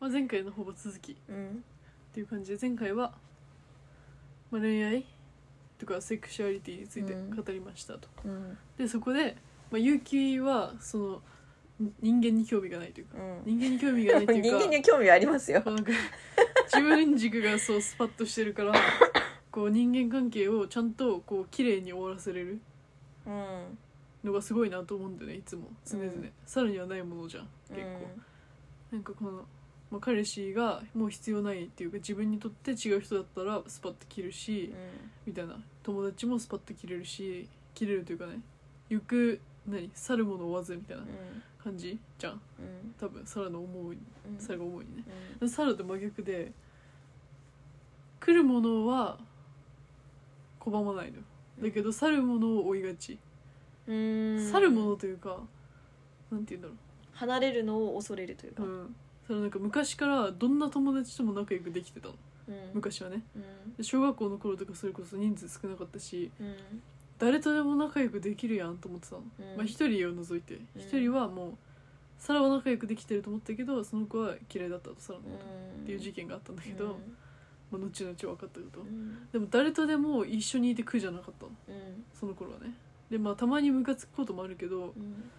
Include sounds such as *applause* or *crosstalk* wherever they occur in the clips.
まあ、前回のほぼ続き。っうん。ていう感じで前回は、まあ、恋愛とかセクシュアリティについてうん。語りましたと、うん。でそこで、まあ、結城はそのん人間に興味がないというかうん。人間に興味がないというか人間には *laughs* 興味ありますよ。こうなんか自分軸がそうスパッとしてるから *laughs* こう人間関係をちゃんとこう綺麗に終わらせれるうん。のがすごいなと思うんだよねいつも。常々、うん。さらにはないものじゃん結構、なんかこの、まあ、彼氏がもう必要ないっていうか自分にとって違う人だったらスパッと切るし、みたいな。友達もスパッと切れるし切れるというかね。行く何去るもの追わずみたいなうん。感じじゃん。うん。多分サラの思うにうん。サラが思うにね。うん。サラと真逆で来るものは拒まないのよ。だけど去るものを追いがち。うん。去るものというかなんて言うんだろ離れるのを恐れるというか。ううん。そのなんか昔からどんな友達とも仲良くできてたの？うん。昔はね。うん。で小学校の頃とかそれこそ人数少なかったしうん。誰とでも仲良くできるやんと思ってたの、うん。まあ一人を除いて。うん。一人はもうサラは仲良くできてると思ったけどその子は嫌いだったとサラのことっていう事件があったんだけど、まあ、後々分かったこと。うん。でも誰とでも一緒にいて苦じゃなかったの。うん。その頃はね。でまあたまにムカつくこともあるけどうん。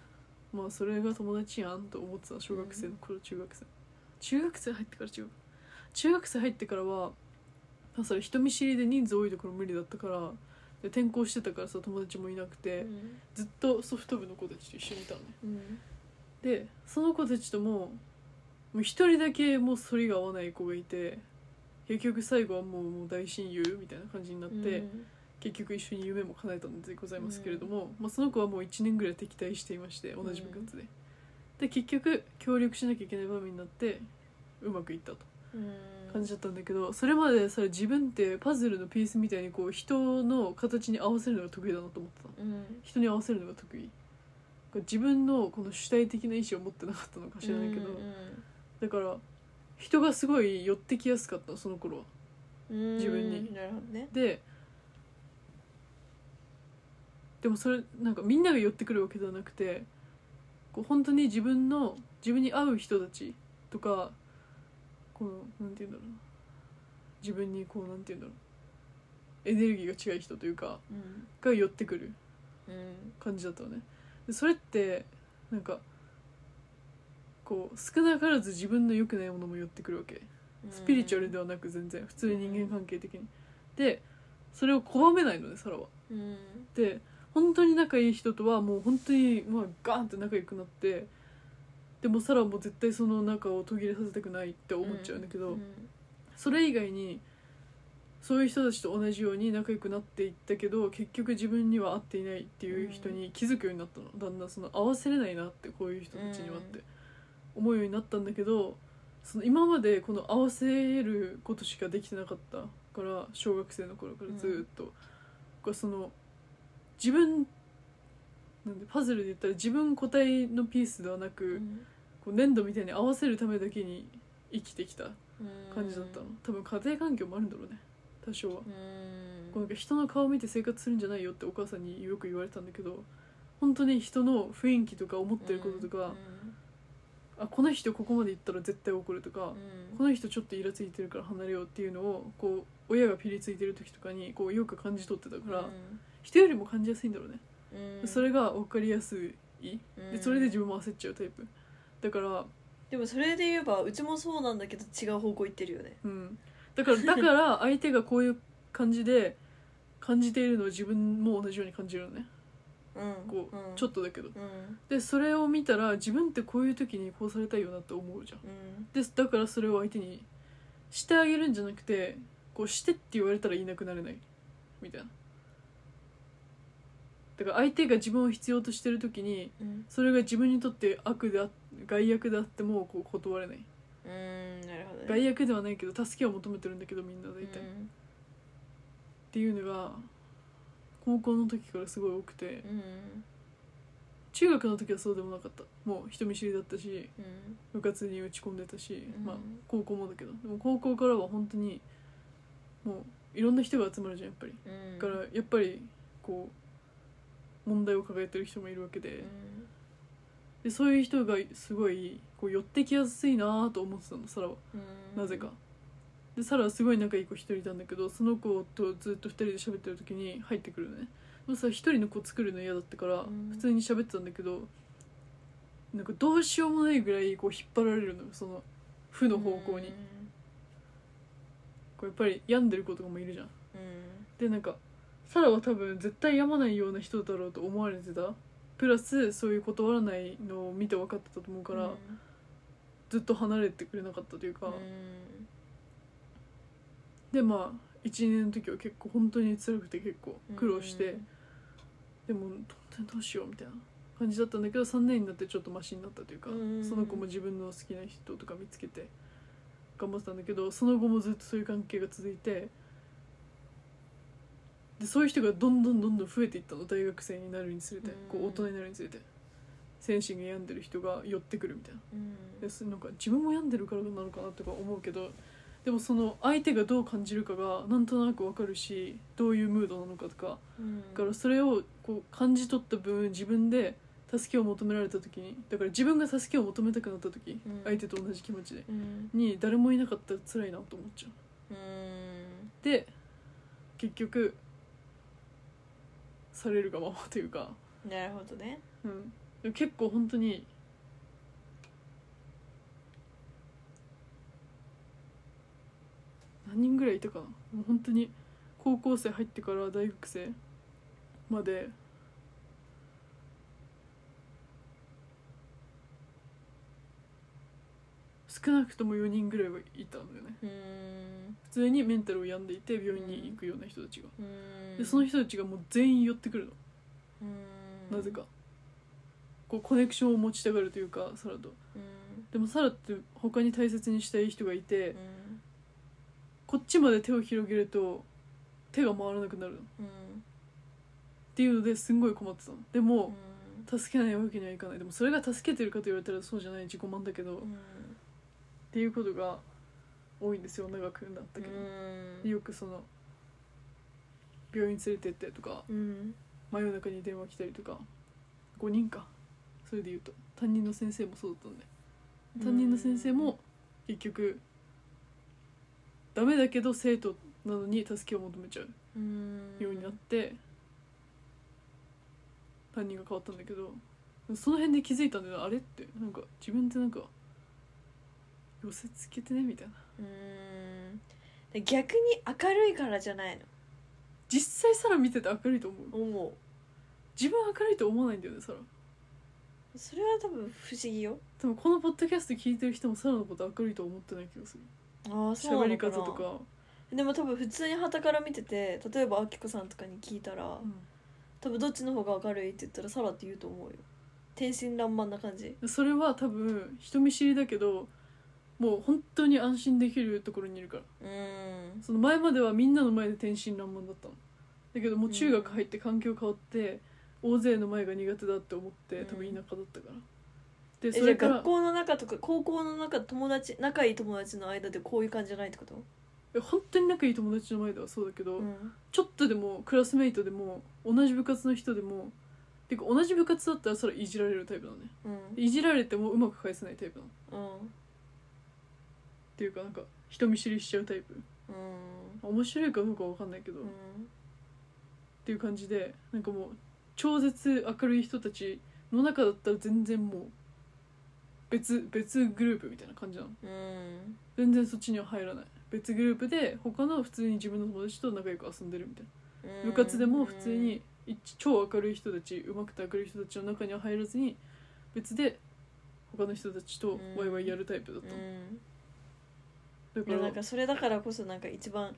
まあそれが友達やんと思ってた小学生の頃中学生。中学生入ってから中学中学生入ってからはまあそれ人見知りで人数多いところ無理だったからで転校してたからさ友達もいなくて、ずっとソフト部の子たちと一緒にいたのね。うん。でその子たちとももう一人だけもう反りが合わない子がいて結局最後はもうもう大親友みたいな感じになって、結局一緒に夢も叶えたのでございますけれども、まあ、その子はもう1年ぐらい敵対していまして同じ部活で、で結局協力しなきゃいけない場面になってうまくいったと。うん。感じだったんだけどそれまでさ自分ってパズルのピースみたいにこう人の形に合わせるのが得意だなと思ってたの。うん。人に合わせるのが得意。自分のこの主体的な意思を持ってなかったのか知らないけど、だから人がすごい寄ってきやすかったのその頃は。うん。自分に。なるほどね。ででもそれなんかみんなが寄ってくるわけではなくてこう本当に自分の自分に合う人たちとかこのなんて言うんだろうな。自分にこうなんて言うんだろう。エネルギーが違う人というかうん。が寄ってくるうん。感じだったのね。でそれってなんかこう少なからず自分の良くないものも寄ってくるわけ。スピリチュアルではなく全然普通に人間関係的に。でそれを拒めないのねサラは。うん。で本当に仲いい人とはもう本当にまあガーンって仲良くなってでもサラはもう絶対その仲を途切れさせたくないって思っちゃうんだけど、うんそれ以外にそういう人たちと同じように仲良くなっていったけど結局自分には合っていないっていう人に気づくようになったの。だんだんその合わせれないなってこういう人たちにはって思うようになったんだけどその今までこの合わせることしかできてなかったから小学生の頃からずっと、こうその自分なんでパズルで言ったら自分個体のピースではなく、うん。こう粘土みたいに合わせるためだけに生きてきたうん感じだったの。多分家庭環境もあるんだろうね。多少は、うん。こうなんか人の顔見て生活するんじゃないよってお母さんによく言われたんだけど本当に人の雰囲気とか思ってることとか、あこの人ここまで行ったら絶対怒るとか、うん。この人ちょっとイラついてるから離れようっていうのをこう親がピリついてる時とかにこうよく感じ取ってたから、人よりも感じやすいんだろうね、うん。それが分かりやすい。うん。でそれで自分も焦っちゃうタイプ。だからでもそれで言えばうちもそうなんだけど違う方向行ってるよね。うん、だからだから相手がこういう感じで感じているのを自分も同じように感じるのね。うんこう、うん。ちょっとだけど。うん。でそれを見たら自分ってこういう時にこうされたいよなって思うじゃん。うん。でだからそれを相手にしてあげるんじゃなくてこうしてって言われたらいなくなれない。みたいな。だから相手が自分を必要としてる時にうん。それが自分にとって悪であ害悪であってもこう断れない。うんなるほどね。害悪ではないけど助けを求めてるんだけどみんな大体、っていうのが高校の時からすごい多くて。うん中学の時はそうでもなかった。もう人見知りだったしうん部活に打ち込んでたし、うん。まあ高校もだけど。でも高校からは本当にもういろんな人が集まるじゃんやっぱり。うん。だからやっぱりこう問題を抱えてる人もいるわけで,、うん。でそういう人がすごいこう寄ってきやすいなと思ってたのサラはうん。なぜか。でサラはすごい仲いい子一人いたんだけどその子とずっと二人で喋ってる時に入ってくるのね。でもさ一人の子作るの嫌だったからうん。普通に喋ってたんだけどなんかどうしようもないぐらいこう引っ張られるのよその負の方向に。こうやっぱり病んでる子とかもいるじゃん。うん。でなんかサラは多分絶対病まないような人だろうと思われてた。プラスそういう断らないのを見て分かってたと思うから、うん。ずっと離れてくれなかったというか、うんでまあ12年の時は結構本当に辛くて結構苦労して、でもどうしようみたいな感じだったんだけど3年になってちょっとマシになったというか、うんその子も自分の好きな人とか見つけて頑張ってたんだけどその後もずっとそういう関係が続いてでそういう人がどんどんどんどん増えていったの大学生になるにつれて、こう大人になるにつれて。精神が病んでる人が寄ってくるみたいな。うん。ですなんか自分も病んでるからなのかなとか思うけどでもその相手がどう感じるかがなんとなくわかるしどういうムードなのかとかうん。だからそれをこう感じ取った分自分で助けを求められた時にだから自分が助けを求めたくなった時、うん。相手と同じ気持ちでうん。に誰もいなかったら辛いなと思っちゃう。うん。で結局されるがままというか、なるほどね。うん、でも結構本当に何人ぐらいいたかな。もう本当に高校生入ってから大学生まで。少なくとも4人ぐらいはいたんだよね。うん。普通にメンタルを病んでいて病院に行くような人たちが。うん。でその人たちがもう全員寄ってくるの。うん。なぜか。こうコネクションを持ちたがるというかサラと。うん。でもサラって他に大切にしたい人がいてうんこっちまで手を広げると手が回らなくなるの。っうんていうのですんごい困ってたの。でうもん助けないわけにはいかない。でもそれが助けてるかと言われたらそうじゃない自己満だけど、っうんていうことが多いんですよ長くなったけど、でよくその病院連れてってとかうん。真夜中に電話来たりとか5人か。それで言うと。担任の先生もそうだったんで。担任の先生も結局ダメだけど生徒なのに助けを求めちゃううん。ようになって担任が変わったんだけどその辺で気づいたんだよあれって。なんか自分ってなんか寄せつけてねみたいな。うん。で逆に明るいからじゃないの？実際サラ見てて明るいと思う。思う。自分明るいと思わないんだよねサラ。それは多分不思議よ。でもこのポッドキャスト聞いてる人もサラのこと明るいと思ってない気がするああそうりのかな方とか、でも多分普通に傍から見てて例えばあきこさんとかに聞いたら、多分どっちの方が明るいって言ったらサラって言うと思うよ。天真爛漫な感じ。うんそれは多分人見知りだけどもう本当に安心できるところにいるから。うん。その前まではみんなの前で天真爛漫だったの。だけどもう中学入って環境変わって大勢の前が苦手だって思ってうん。多分田舎だったからでえそれから学校の中とか高校の中友達仲いい友達の間でこういう感じじゃないってこと？え本当に仲いい友達の前ではそうだけど、うん。ちょっとでもクラスメイトでも同じ部活の人でもてか同じ部活だったらそれいじられるタイプなのね。うん。いじられてもうまく返せないタイプなのっうん。ていうかなんか人見知りしちゃうタイプ。うん。面白いかどうかわかんないけど、っうん。ていう感じでなんかもう超絶明るい人たちの中だったら全然もう別別グループみたいな感じなの。うん。全然そっちには入らない。別グループで他の普通に自分の友達と仲良く遊んでるみたいな。部活でも普通に一超明るい人たち上手くて明るい人たちの中には入らずに別で他の人たちとワイワイやるタイプだっうただからなんかそれだからこそなんか一番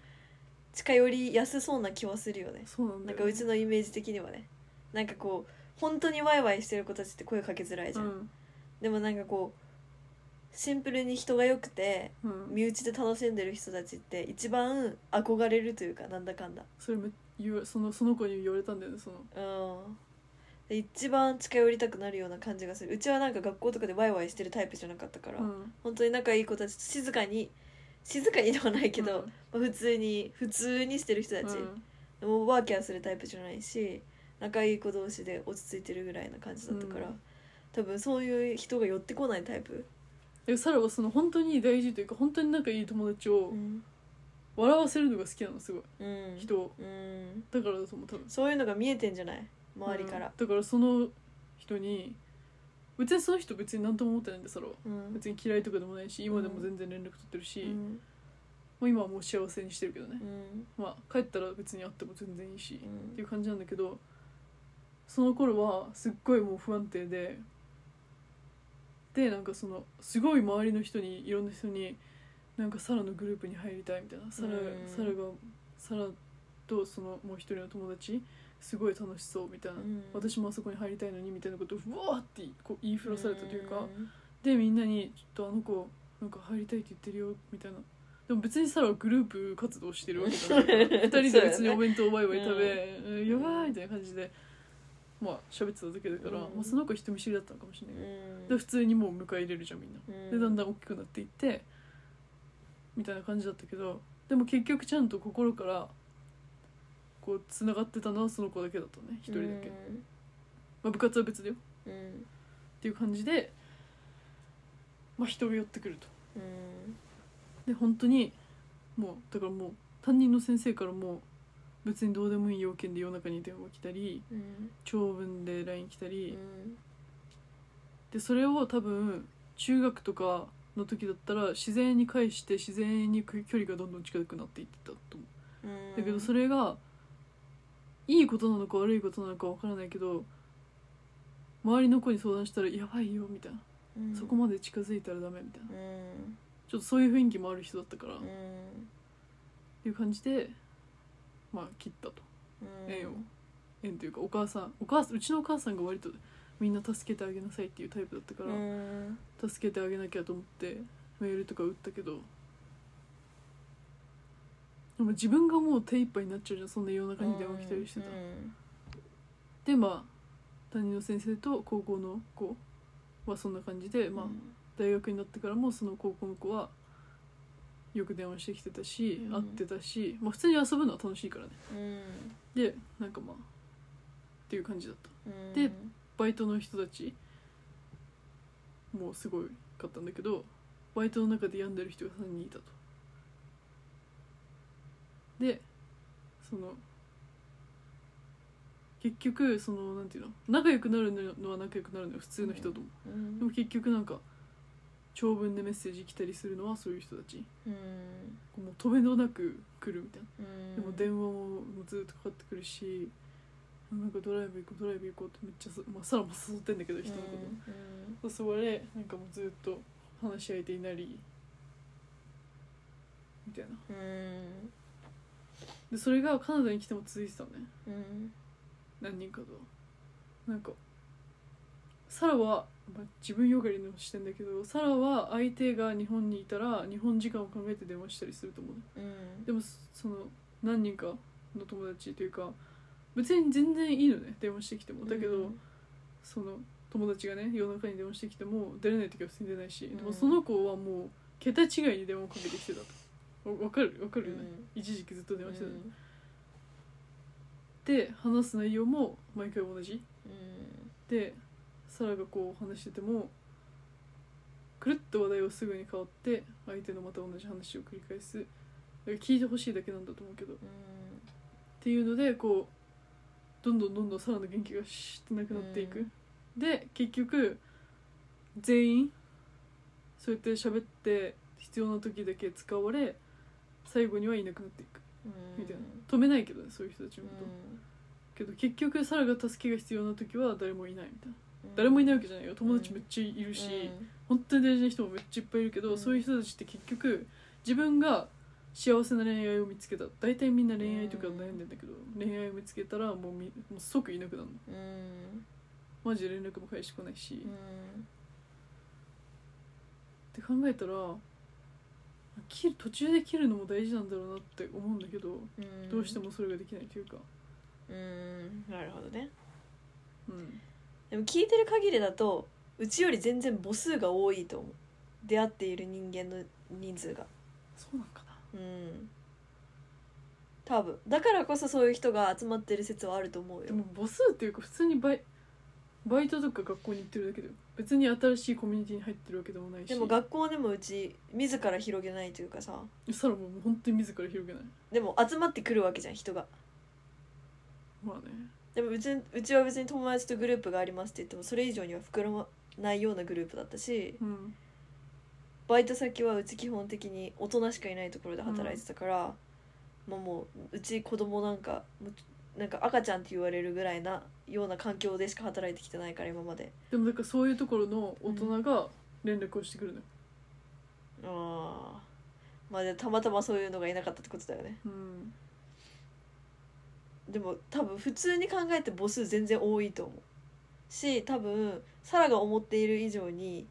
近寄りやすそうな気はするよね。そうなんだよなんかうちのイメージ的にはね。なんかこう本当にワイワイしてる子たちって声かけづらいじゃん、うんでもなんかこうシンプルに人が良くてうん、身内で楽しんでる人たちって一番憧れるというかなんだかんだ。それめ言わそのその子に言われたんだよねその。うん。で一番近寄りたくなるような感じがする。うちはなんか学校とかでワイワイしてるタイプじゃなかったから、うん。本当に仲いい子たちと静かに静かにではないけど、うん。まあ、普通に普通にしてる人たち。うん。でもワーキャーするタイプじゃないし仲いい子同士で落ち着いてるぐらいな感じだったから、うん多分そういう人が寄ってこないタイプ、でサラはその本当に大事というか本当に仲いい友達をうん。笑わせるのが好きなのすごい。うん。人を。うん、だからだと思う多分。そういうのが見えてんじゃない？周りから。うん、だからその人に別にその人別に何とも思ってないんでサラは。うん。別に嫌いとかでもないし今でも全然連絡取ってるし、うん。もう今はもう幸せにしてるけどね。う、ん。まあ帰ったら別に会っても全然いいし、うん。っていう感じなんだけどその頃はすっごいもう不安定ででなんかそのすごい周りの人にいろんな人になんかサラのグループに入りたいみたいな。サラ,、うん。サラがサラとそのもう一人の友達すごい楽しそうみたいな、うん。私もあそこに入りたいのにみたいなことをうわーってこう言いふらされたというか、うん。でみんなに「ちょっとあの子なんか入りたいって言ってるよ」みたいな。でも別にサラはグループ活動してるわけじゃないから。*laughs* 二人で別にお弁当をワイワイ食べ「うんやばい」みたいな感じでまあ喋ってただけだから、うん。まあ、その子人見知りだったのかもしれないで普通にもう迎え入れるじゃんみんな、うん。でだんだん大きくなっていってみたいな感じだったけどでも結局ちゃんと心からこうつながってたのはその子だけだったね一人だけ、まあ、部活は別だよ。っていう感じで、まあ、人が寄ってくると。うん。で本当にもうだからもう担任の先生からも別にどうでもいい要件で夜中に電話来たりうん。長文で LINE 来たり、うん。でそれを多分中学とかの時だったら自然に返して自然に距離がどんどん近くなっていってたと思う。うん。だけどそれがいいことなのか悪いことなのかわからないけど周りの子に相談したら「やばいよ」みたいな、うん。そこまで近づいたらダメみたいな。うん。ちょっとそういう雰囲気もある人だったから、っうん。ていう感じでまあ切ったと。うん。縁を。縁というかお母さんお母さんうちのお母さんが割とみんな助けてあげなさいっていうタイプだったから、うん。助けてあげなきゃと思ってメールとか打ったけどでも自分がもう手一杯になっちゃうじゃんそんな夜中に電話来たりしてたら、でまあ担任の先生と高校の子はそんな感じで、まあ大学になってからもその高校の子はよく電話してきてたし、うん。会ってたし、まあ、普通に遊ぶのは楽しいからね。うん。でなんかまあっていう感じだった。うん。でバイトの人たちもうすごいかったんだけどバイトの中で病んでる人が3人いたと。でその結局そのなんていうの仲良くなるのは仲良くなるのよ普通の人とも、うん。でも結局なんか長文でメッセージ来たりするのはそういう人たち。うん。もう止めどなく来るみたいな。うん。でも電話ももうずっとかかってくるしなんかドライブ行こうドライブ行こうってめっちゃさ、まあ、サラも誘ってんだけど人のこと、そうそれなんかもうずっと話し相手になりみたいな。うん。でそれがカナダに来ても続いてたのね。うん。何人かと。なんかサラは、まあ、自分よがりの視点だけどサラは相手が日本にいたら日本時間を考えて電話したりすると思うね。うん。でもその何人かの友達というか別に全然いいのね電話してきても。だけど、その友達がね夜中に電話してきても出れない時は普通に出ないし、でもその子はもう桁違いに電話をかけてきてたと。わわかる？わかるよね、一時期ずっと電話してたの、で話す内容も毎回同じ。でサラがこう話しててもくるっと話題はすぐに変わって相手のまた同じ話を繰り返す。だから聞いてほしいだけなんだと思うけど。っていうのでこうどんどんどんどんサラの元気がシュッてなくなっていく、で結局全員そうやって喋って必要な時だけ使われ最後にはいなくなっていく。みたいな。止めないけどねそういう人たちのこと、けど結局サラが助けが必要な時は誰もいないみたいな誰もいないわけじゃないよ。友達めっちゃいるし、本当に大事な人もめっちゃいっぱいいるけど、うん。そういう人たちって結局自分が幸せな恋愛を見つけた。大体みんな恋愛とか悩んでんだけど、恋愛を見つけたらもうみもう即いなくなるの。マジで連絡も返してこないし、って考えたら切る途中で切るのも大事なんだろうなって思うんだけど、どうしてもそれができないというか、うん。なるほどね。うん、でも聞いてる限りだとうちより全然母数が多いと思う。出会っている人間の人数が。そうなんかな。うん。多分。だからこそそういう人が集まってる説はあると思うよ。でも母数っていうか普通にバイバイトとか学校に行ってるだけだよ別に新しいコミュニティに入ってるわけでもないし。でも学校でもうち自ら広げないというかさ。サラももう本当に自ら広げない。でも集まってくるわけじゃん人が。まあねでもうちうちは別に友達とグループがありますって言ってもそれ以上には膨らまないようなグループだったしうん。バイト先はうち基本的に大人しかいないところで働いてたから、まあもううち子供なんかなんか赤ちゃんって言われるぐらいなような環境でしか働いてきてないから今まで。でもだからそういうところの大人が連絡をしてくるのよ、ああまあでたまたまそういうのがいなかったってことだよね。うん、でも多分普通に考えて母数全然多いと思う。し多分サラが思っている以上に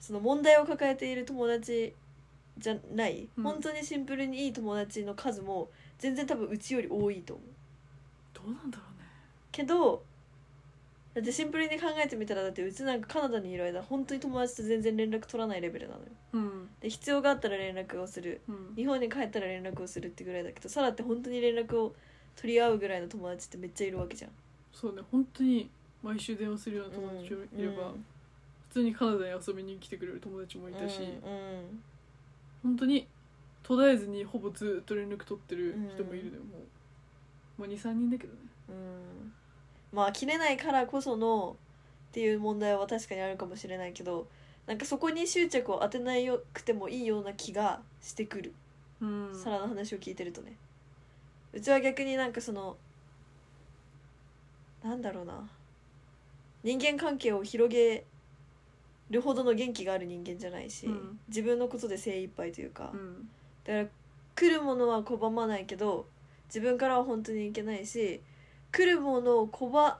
その問題を抱えている友達じゃない、うん。本当にシンプルにいい友達の数も全然多分うちより多いと思う。どうなんだろうね。けどだってシンプルに考えてみたらだってうちなんかカナダにいる間本当に友達と全然連絡取らないレベルなのよ。うん。で必要があったら連絡をする。うん。日本に帰ったら連絡をするってぐらいだけどサラって本当に連絡を取り合うぐらいの友達ってめっちゃいるわけじゃん。そうね本当に毎週電話するような友達もいれば、普通にカナダに遊びに来てくれる友達もいたし、うんうん。本当に途絶えずにほぼずっと連絡取ってる人もいるのよ、もう、まあ、23人だけどね。うん。まあ切れないからこそのっていう問題は確かにあるかもしれないけどなんかそこに執着を当てないよくてもいいような気がしてくる、うん。サラの話を聞いてるとねうちは逆になんかそのなんだろうな。人間関係を広げるほどの元気がある人間じゃないし、うん。自分のことで精一杯というか、うん。だから来るものは拒まないけど自分からは本当にいけないし来るものを拒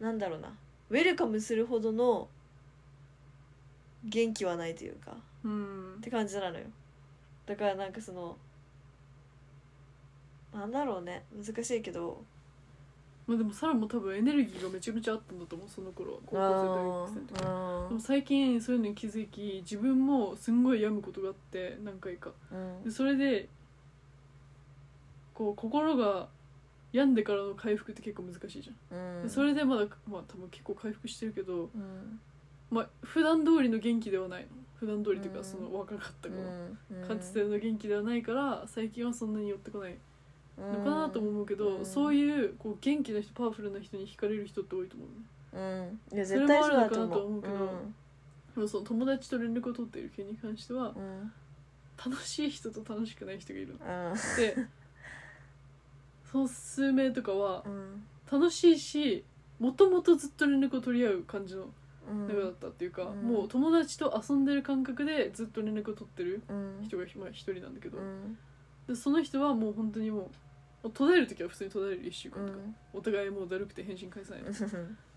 なんだろうな。ウェルカムするほどの元気はないというか。うん。って感じなのよ。だからなんかそのなんだろうね。難しいけど。まあでもサラも多分エネルギーがめちゃめちゃあったんだと思うその頃は。高校生大学生の時でも最近そういうのに気づき自分もすんごい病むことがあって何回か。うん。でそれでこう心が病んでからの回復って結構難しいじゃん、うん。でそれでまだまあ多分結構回復してるけどうん。まあ普段通りの元気ではないの。普段通りといううん。かその若かった頃、うん。かつての元気ではないから最近はそんなに寄ってこないのかなとも思うけど、うん。そういうこう元気な人パワフルな人に惹かれる人って多いと思う。ねうん。いや絶対そうだと思う。それもあるのかなと思うけどでもその友達と連絡を取っている件に関してはうん。うん楽しい人と楽しくない人がいるのうん。でその数名とかはうん。楽しいしもともとずっと連絡を取り合う感じのうん。仲だったっていうか、うん。もう友達と遊んでる感覚でずっと連絡を取ってるうん。人がまあ一人なんだけど、うん。でその人はもう本当にもう途絶える時は普通に途絶える1週間とか、うん。お互いもうだるくて返信返さない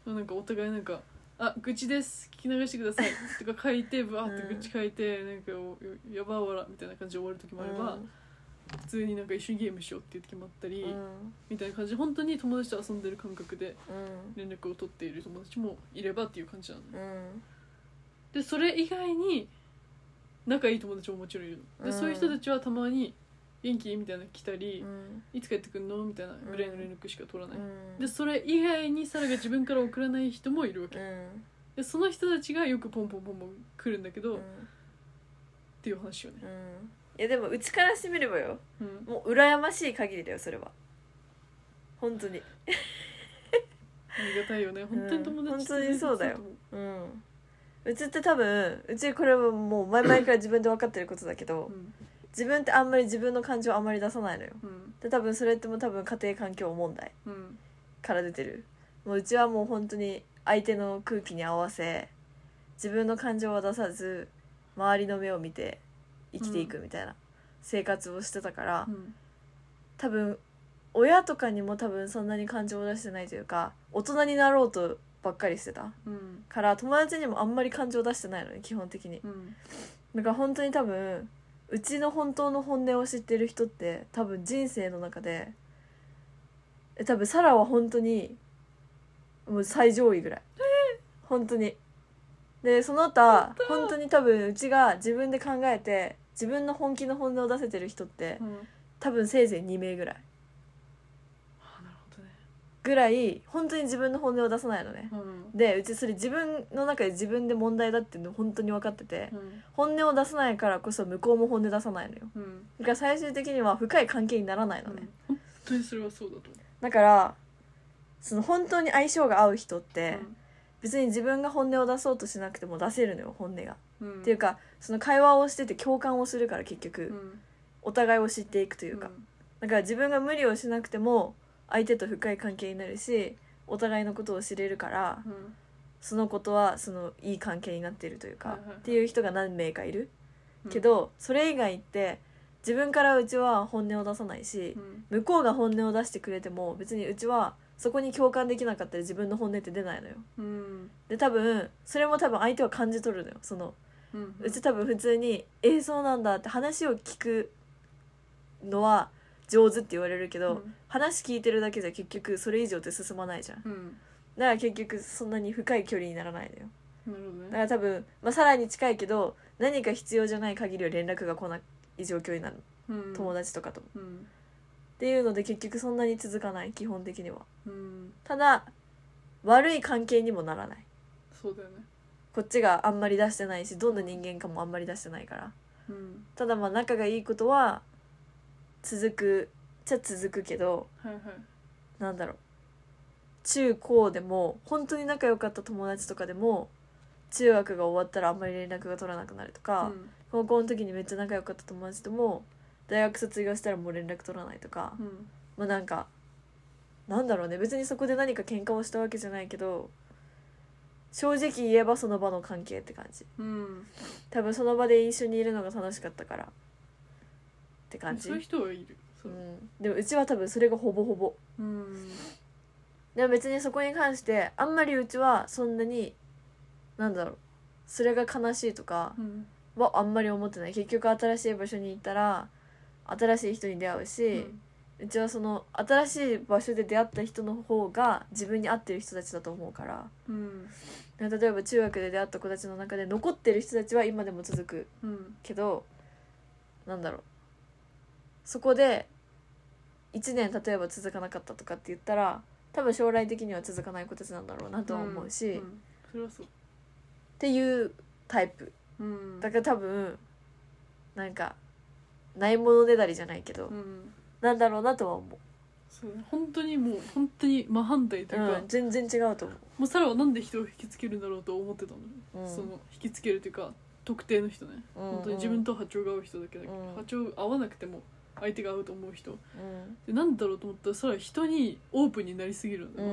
の。なんかお互いなんか「あ愚痴です聞き流してください」とか書いてブワーって愚痴書いて、なんかお「やばわら」みたいな感じで終わる時もあれば、普通になんか一緒にゲームしようっていう時もあったり、うん。みたいな感じで本当に友達と遊んでる感覚でうん。連絡を取っている友達もいればっていう感じなの。でそれ以外に仲いい友達ももちろんいるの。で、うん。そういう人たちはたまに「元気?」みたいなの来たり、うんいつ帰ってくんの？みたいなぐらいの連絡しか取らない、うん。でそれ以外にサラが自分から送らない人もいるわけ、うん。でその人たちがよくポンポンポンポン来るんだけど、っうん。ていう話よね、うん。いやでもうちからしてみればよ。うん、もう羨ましい限りだよそれは。本当に。ありがたいよね。本当に友達本当にそうだよ。とうん。うちって多分うちこれはもう前々から自分で分かってることだけどうん自分ってあんまり自分の感情あんまり出さないのよ。うん。で多分それってもう多分家庭環境問題うん。から出てる。もううちはもう本当に相手の空気に合わせ自分の感情は出さず周りの目を見て生きていくみたいな生活をしてたから、うん。多分親とかにも多分そんなに感情を出してないというか大人になろうとばっかりしてたうん。から友達にもあんまり感情を出してないのね基本的に。うん。だから本当に多分うちの本当の本音を知ってる人って多分人生の中でえ多分サラは本当にもう最上位ぐらい。本当に。でその他当。本当に多分うちが自分で考えて自分の本気の本音を出せてる人ってうん。多分せいぜい2名ぐらいぐらい本当に自分の本音を出さないのね。うん。でうちそれ自分の中で自分で問題だっていうの本当に分かっててうん。本音を出さないからこそ向こうも本音出さないのよ。うん。だから最終的には深い関係にならないのね、本当にそれはそうだとだからその本当に相性が合う人って、思別に自分が本音を出そうとしなくても出せるのよ本音が、っていうかその会話をしてて共感をするから結局、うん。お互いを知っていくというか、だから自分が無理をしなくても相手と深い関係になるしお互いのことを知れるからうんそのことはそのいい関係になっているというか、はいはいはいっていう人が何名かいる、うん。けどそれ以外って自分からうちは本音を出さないしう、ん。向こうが本音を出してくれても別にうちはそこに共感できなかったら自分の本音って出ないのよ。うん。で多分それも多分相手は感じ取るのよ。そのうん。うち多分普通に「えー、そうなんだ」って話を聞くのは上手って言われるけど、うん。話聞いてるだけじゃ結局それ以上って進まないじゃん。だうん。から結局そんなに深い距離にならないのよ。なるほどね。だから多分、まあ、さらに近いけど何か必要じゃない限りは連絡が来ない状況になる。うん。友達とかとうん。ていうので結局そんなに続かない基本的には。うん。ただ悪い関係にもならない。そうだよね。こっちがあんまり出してないしどんな人間かもあんまり出してないから。うん。ただまあ仲がいいことは続くっちゃ続くけどなんだろう。中高でも本当に仲良かった友達とかでも中学が終わったらあんまり連絡が取らなくなるとか、うん。高校の時にめっちゃ仲良かった友達とも大学卒業したらもう連絡取らないとか、うん。まあなんかなんだろうね。別にそこで何か喧嘩をしたわけじゃないけど正直言えばその場の関係って感じ。うん。多分その場で一緒にいるのが楽しかったからって感じ。そういう人はいる。そう。う、ん、でもうちは多分それがほぼほぼ。うん。でも別にそこに関してあんまりうちはそんなになんだろうそれが悲しいとかうん。はあんまり思ってない。結局新しい場所に行ったら新しい人に出会うし、うちはその新しい場所で出会った人の方が自分に合ってる人たちだと思うから。うん。例えば中学で出会った子たちの中で残ってる人たちは今でも続くうん。けどなんだろうそこで1年例えば続かなかったとかって言ったら多分将来的には続かない子たちなんだろうなとは思うし、っんん。それはそう。ていうタイプ。うん。だから多分なんかないものねだりじゃないけど、うん。なんだろうなとは思そうね。本当にもう本当に真反対とう、いうか、うん、全然違うと思もうサラはなんで人を引きつけるんだろうと思ってたの、うん。その引きつけるというか特定の人ね、うんうん。本当に自分と波長が合う人だけだけど、うん。波長合わなくても相手が合うと思う人。でなんだろうと思ったらサラは人にオープンになりすぎるま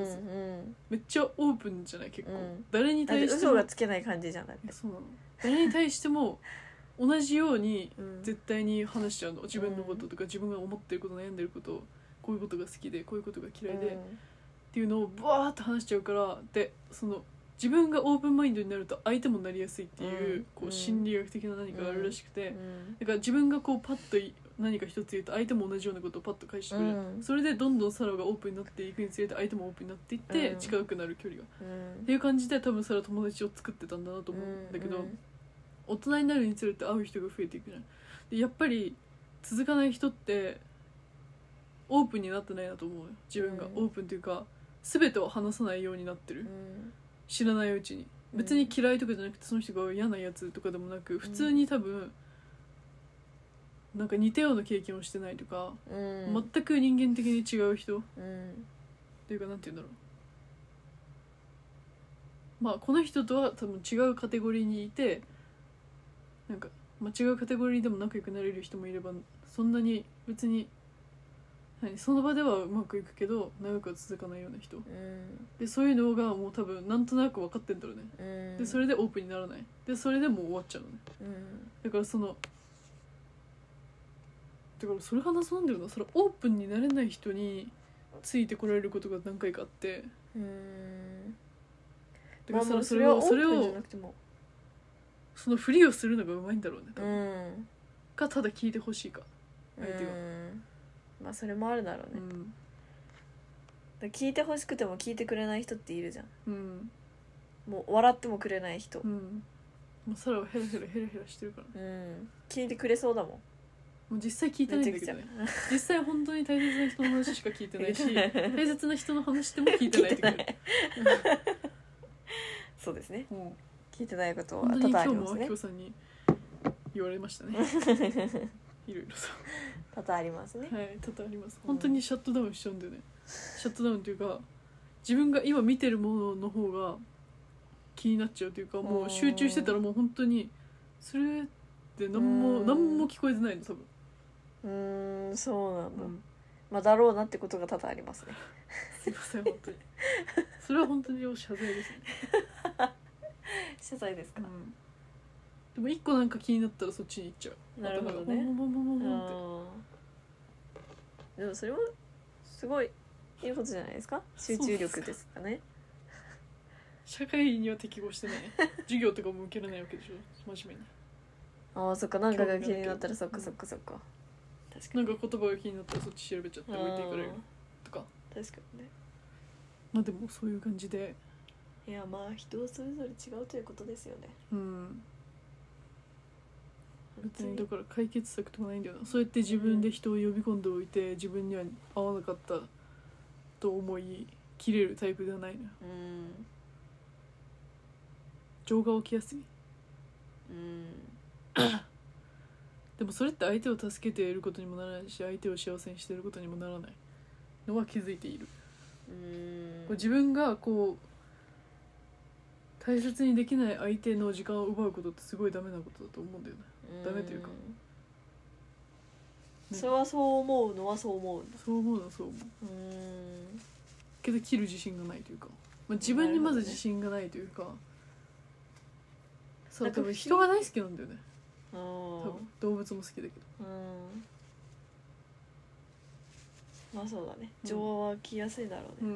めっちゃオープンじゃない結構、うん。誰に対しても嘘がつけない感じじゃんだって、そうなの。誰に対しても *laughs* 同じようにうん。絶対に話しちゃうの。自分のこととか自分が思ってること悩んでることこういうことが好きでこういうことが嫌いで、っていうのをバーって話しちゃうからでその自分がオープンマインドになると相手もなりやすいっていう,、うん。こう心理学的な何かがあるらしくて、うん。だから自分がこうパッとい何か一つ言うと相手も同じようなことをパッと返してくれる、うん。それでどんどんサラがオープンになっていくにつれて相手もオープンになっていってうん。近くなる距離が、うん。っていう感じで多分サラ友達を作ってたんだなと思うんだけど、うん大人になるにつれて会う人が増えていくじゃんでやっぱり続かない人ってオープンになってないなと思うよ。自分が、うん。オープンというか全てを話さないようになってる、うん。知らないうちに。うん。別に嫌いとかじゃなくてその人が嫌なやつとかでもなく普通に多分なんか似たような経験をしてないとか、うん。全く人間的に違う人。っうん。ていうかなんて言うんだろう。まあこの人とは多分違うカテゴリーにいてなんか、まあ、違うカテゴリーでも仲良くなれる人もいればそんなに別に何その場ではうまくいくけど長くは続かないような人。うん。でそういうのがもう多分なんとなく分かってんだろうね。うん。でそれでオープンにならない。でそれでもう終わっちゃうのね。うん。だからそのだからそれが謎なんだよなそれオープンになれない人についてこられることが何回かあって。うん。だからそまあそれをそれをそのふりをするのがうまいんだろうね多う分ん。かただ聞いてほしいか相手が。うん。まあそれもあるだろうね、うん。聞いてほしくても聞いてくれない人っているじゃん。うん。もう笑ってもくれない人。うん。もうサラはヘラヘラヘラヘラしてるから。うん。聞いてくれそうだももう実際聞いてないんだけどね。実際本当に大切な人の話しか聞いてないし *laughs* 大切な人の話しても聞いてないってそうですね。も聞いてないことは多々あ今日もりますね。明夫さんに言われましたね。*laughs* いろいろと。多々ありますね。はい多々あります。本当にシャットダウンしちゃうんだよね。シャットダウンというか自分が今見てるものの方が気になっちゃうというかもう集中してたらもう本当にそれって何もうん。何も聞こえてないの多分、うーんそうなんだ、うん。まあだろうなってことが多々ありますね。すいません本当に。それは本当に謝罪ですね、*laughs* 謝罪ですか、うん、でも一個なんか気になったらそっちに行っちゃう。なるほどね。ボンボンボンボンボンボンって。でもそれもすごいいいことじゃないですか？集中力ですかね？社会には適合してない。*laughs* 授業とかも受けれないわけでしょ。真面目に。ああそっか。なんかが気になったらそっかそっかそっか確かになんか言葉が気になったらそっち調べちゃって置いていかれる。とか。あー確かにね。まあでもそういう感じで。いやまあ人それぞれ違うということですよね。うん。別にだから解決策とかないんだよな。そうやって自分で人を呼び込んでおいて自分には合わなかったと思い切れるタイプではないのよ。うん。情が起きやすい。うんでもそれって相手を助けていることにもならないし相手を幸せにしていることにもならない。のは気づいている。うん。こう自分がこう大切にできない相手の時間を奪うことってすごいダメなことだと思うんだよね。ダメというか。うんそれはそう思うのはそう思う。そう思うのはそう思う。うん。けど切る自信がないというか、まあ、自分にまず自信がないというか。そう多分人が大好きなんだよね。あ多ー分動物も好きだけどうん。まあそうだね。うん。情は来やすいだろうね、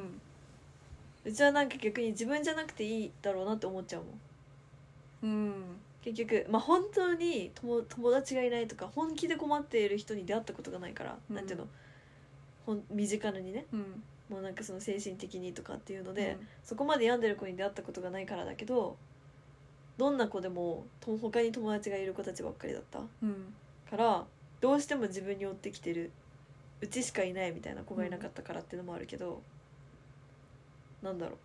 うん。うちはなんか逆に自分じゃなくていいだろうなって思っちゃうもん。うん。結局まあ本当に友友達がいないとか本気で困っている人に出会ったことがないから、うん。なんていうの？ほん身近にね。うん。もうなんかその精神的にとかっていうので、そこまで病んでる子に出会ったことがないからだけどどんな子でもと他に友達がいる子たちばっかりだったうん。からどうしても自分に追ってきてるうちしかいないみたいな子がいなかったからっていうのもあるけど、なんだろ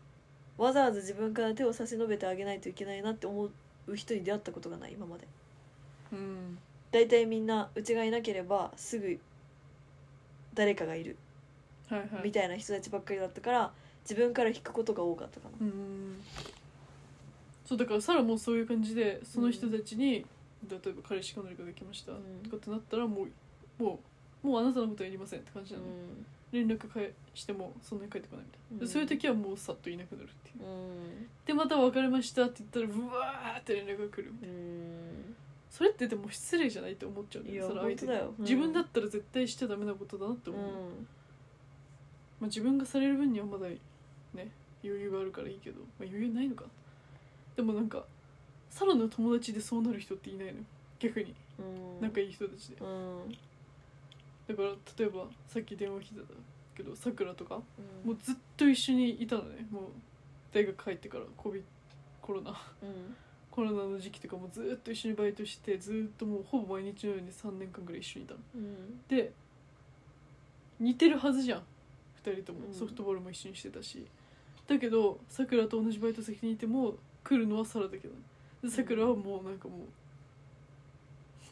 う。わざわざ自分から手を差し伸べてあげないといけないなって思う人に出会ったことがない今まで。うん。大体みんなうちがいなければすぐ誰かがいるはいはい。みたいな人たちばっかりだったから自分から引くことが多かったかな。うんそうだからサラもそういう感じでその人たちに、例えば彼氏彼女ができました、うん。とかってなったらもうもうもうあなたのことはいりませんって感じなの、連絡返してもそんなに返ってこないみたいな、でうん。そういう時はもうさっといなくなるっていう。うん。でまた別れましたって言ったらうわーって連絡が来るみたいな。うん。それってでも失礼じゃないって思っちゃうんだいやよそれ相手だ自分だったら絶対しちゃダメなことだなってう。思う、まんあ、自分がされる分にはまだね余裕があるからいいけど、まあ、余裕ないのかでもなんかサラの友達でそうなる人っていないのよ。逆に。うん。仲いい人たちで。うん。だから例えばさっき電話来てたけどさくらとかうん。もうずっと一緒にいたのね。もう大学帰ってからコビコロナ。うん。コロナの時期とかもずっと一緒にバイトしてずっともうほぼ毎日のように3年間ぐらい一緒にいたの。うん。で似てるはずじゃん。2人とも。うん。ソフトボールも一緒にしてたし、だけどさくらと同じバイト先にいても来るのはサラだけどでさくらはもうなんかもう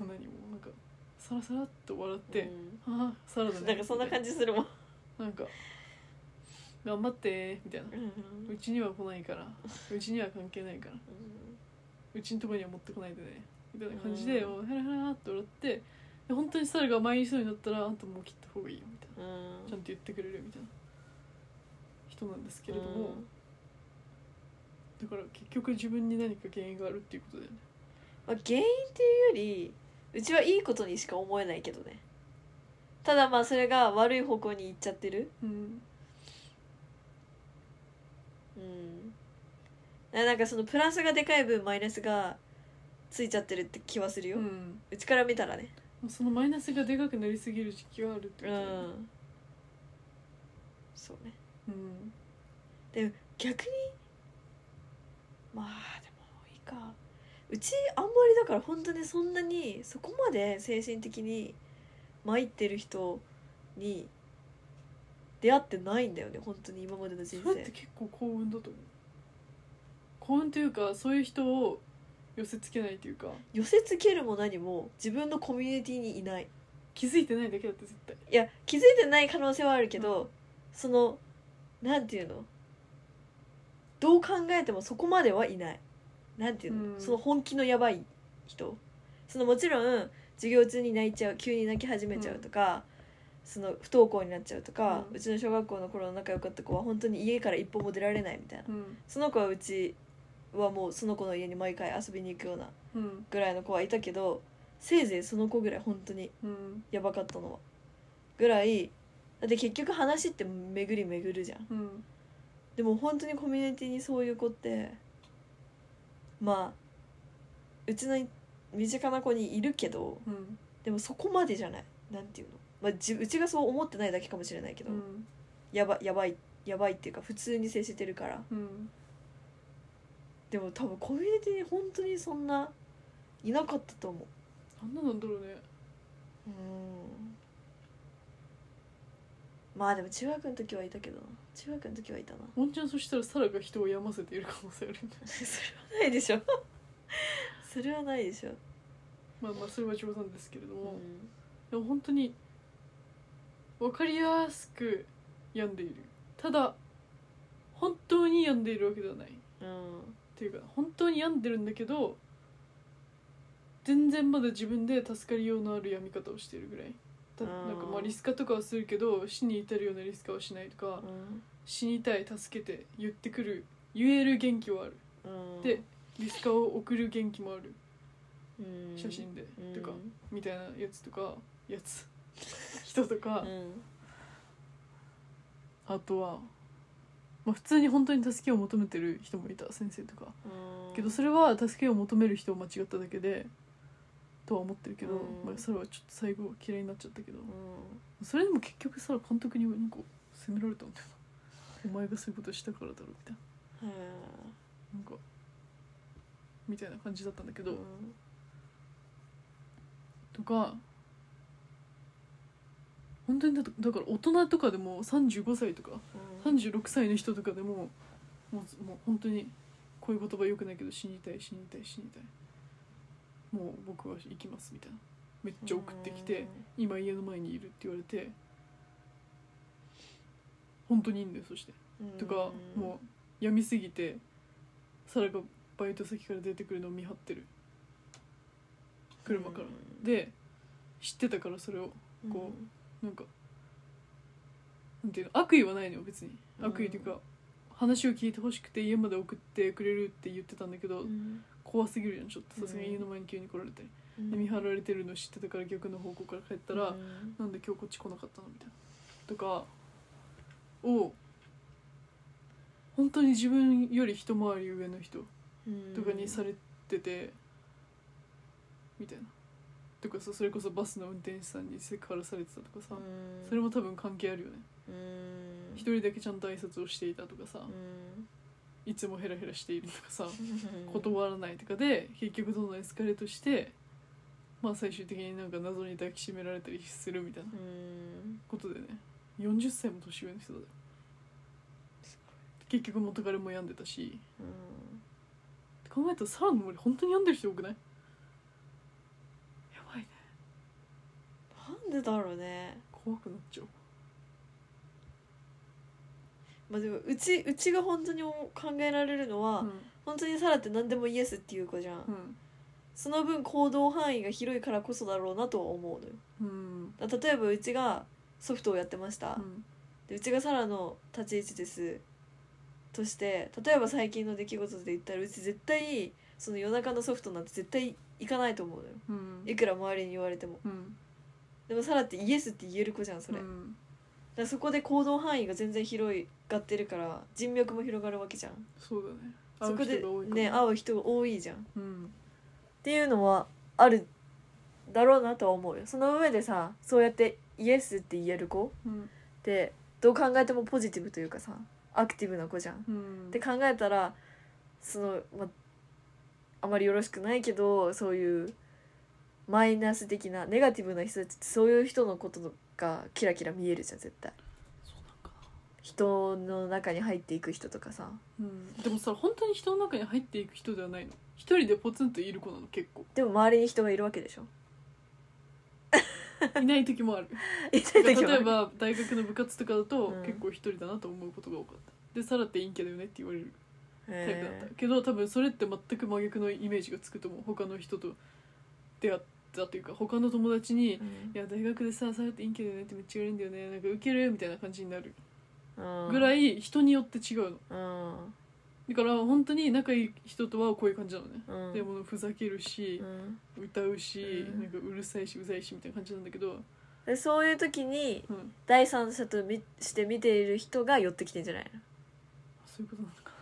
何もうなんかサラサラっと笑って「ああサラだね」なんかそんな感じするもん。なんか「頑張って」みたいな。うんうちには来ないから。うちには関係ないから。うちのところには持ってこないでね。みたいな感じで、うん。もうヘラヘラって笑ってで本当にサラが前にそうになったらあんたもう切った方がいいよみたいな。うん。ちゃんと言ってくれるみたいな人なんですけれども、だから結局自分に何か原因があるっていうことだよね。まあ、原因っていうよりうちはいいことにしか思えないけどね。ただまあそれが悪い方向に行っちゃってる。うん。うん。ななんかそのプラスがでかい分マイナスがついちゃってるって気はするよ、ううんちから見たらね。そのマイナスがでかくなりすぎる時期があるってことうだよね。ん。そうね。うん。でも逆にまあでもいいか。うちあんまりだから本当にそんなにそこまで精神的に参ってる人に出会ってないんだよね本当に今までの人それって生結構幸運だと思う。幸運というかそういう人を寄せつけないというか。寄せつけるも何も自分のコミュニティにいない。気づいてないだけだって絶対。いや気づいてない可能性はあるけど、そのなんていうの？どう考えてもそこまではいない。なんていうの、うん。その本気のやばい人。そのもちろん授業中に泣いちゃう急に泣き始めちゃうとか、その不登校になっちゃうとか、ううんちの小学校の頃の仲良かった子は本当に家から一歩も出られないみたいな。うん。その子はうちはもうその子の家に毎回遊びに行くようなうん。ぐらいの子はいたけどせいぜいその子ぐらい本当にうん。やばかったのは。ぐらいだって結局話って巡り巡るじゃん。うんでも本当にコミュニティにそういう子ってまあうちの身近な子にいるけどうん。でもそこまでじゃない。なんていうの、まあ、じうちがそう思ってないだけかもしれないけど、うん。やばやばいやばいっていうか普通に接してるから。うん。でも多分コミュニティに本当にそんないなかったと思う。なんなんなんだろうね。うん。まあでも中学の時はいたけどな中学の時はいたな。ワンチャンそしたらサラが人を病ませている可能性ある *laughs* それはないでしょ。*laughs* それはないでしょ、まあまあそれは冗談ですけれども、うん。でも本当に分かりやすく病んでいる。ただ本当に病んでいるわけではない。っうん。ていうか本当に病んでるんだけど全然まだ自分で助かりようのある病み方をしているぐらい。だあーなんかまあリスカとかはするけど死に至るようなリスカはしないとか。うん死にたい助けて言ってくる言える元気はある。うん。でリスカを送る元気もある。うん写真で、うん。とかみたいなやつとかやつ。*laughs* 人とか、うん。あとは、まあ、普通に本当に助けを求めてる人もいた先生とか。うん。けどそれは助けを求める人を間違っただけでとは思ってるけど、うん。まあ、それはちょっと最後嫌いになっちゃったけど。うん。それでも結局さ監督になんか責められたんだよなお前がそういうことしたからだろみたいななんかみたいな感じだったんだけど、うん。とか本当にだとだから大人とかでも35歳とかうん。36歳の人とかでももうもう本当にこういう言葉よくないけど死にたい死にたい死にたい。もう僕は行きますみたいな。めっちゃ送ってきて今家の前にいるって言われて本当にいいんだよそして。うんとかもう病みすぎてサラがバイト先から出てくるのを見張ってる。車から。で知ってたからそれをうん。こなんかなんていうの悪意はないのよ別に。うん。悪意っていうか、話を聞いてほしくて家まで送ってくれるって言ってたんだけど、うん。怖すぎるじゃんちょっと。さすがうんに家の前に急に来られて、見張られてるの知ってたから逆の方向から帰ったら、うん。なんで今日こっち来なかったの？みたいな。とかを本当に自分より一回り上の人とかにされてて、みたいな。とかさそれこそバスの運転手さんにセクハラされてたとかさ、うん。それも多分関係あるよね。うん。一人だけちゃんと挨拶をしていたとかさ、うん。いつもヘラヘラしているとかさうん *laughs* 断らないとかで結局どんどんエスカレートしてまあ最終的になんか謎に抱きしめられたりするみたいなうん。ことでね40歳も年上の人だよ。結局元彼も病んでたし。うんって考えたらサラの森本当に病んでる人多くない？やばいね。なんでだろうね。怖くなっちゃう。まあでもうちうちが本当に考えられるのは、うん。本当にサラって何でもイエスっていう子じゃん、うん。その分行動範囲が広いからこそだろうなとは思うのよ。うん。だ例えばうちがソフトをやってました、うん。でうちがサラの立ち位置です。として例えば最近の出来事で言ったらうち絶対その夜中のソフトなんて絶対行かないと思うのよ。うん。いくら周りに言われても。うん。でもサラってイエスって言える子じゃんそれ、うん。らそこで行動範囲が全然広いがってるから人脈も広がるわけじゃん。そうだね。そこでね会う人が多いじゃん。っうん。ていうのはあるだろうなとは思うよ。その上でさそうやってイエスって言える子うん。ってどう考えてもポジティブというかさアクティブな子じゃん。うん。って考えたらその、まあまりよろしくないけどそういうマイナス的なネガティブな人たちってそういう人のことがキラキラ見えるじゃん絶対。そうなんか人の中に入っていく人とかさ。なうん。でもさ本当に人の中に入っていく人ではないの？一人でポツンといる子なの結構。でも周りに人がいるわけでしょ *laughs* いない時もある。いない時もある。例えば大学の部活とかだとうん。結構一人だなと思うことが多かった。でサラって陰キャだよねって言われる。タイプだった。へけど多分それって全く真逆のイメージがつくと思う。他の人と出会ったというか他の友達にー「いや大学でさサラって陰キャだよねってめっちゃ言われるんだよね。なんかウケる」みたいな感じになるうん。ぐらい人によって違うの。うんだから本当に仲いい人とはこういう感じなのね。うん。でもふざけるしうん。歌うしうん。なんかうるさいしうざいしみたいな感じなんだけど。でそういう時にうん。第三者とみして見ている人が寄ってきてんじゃないの？そういうことなのか。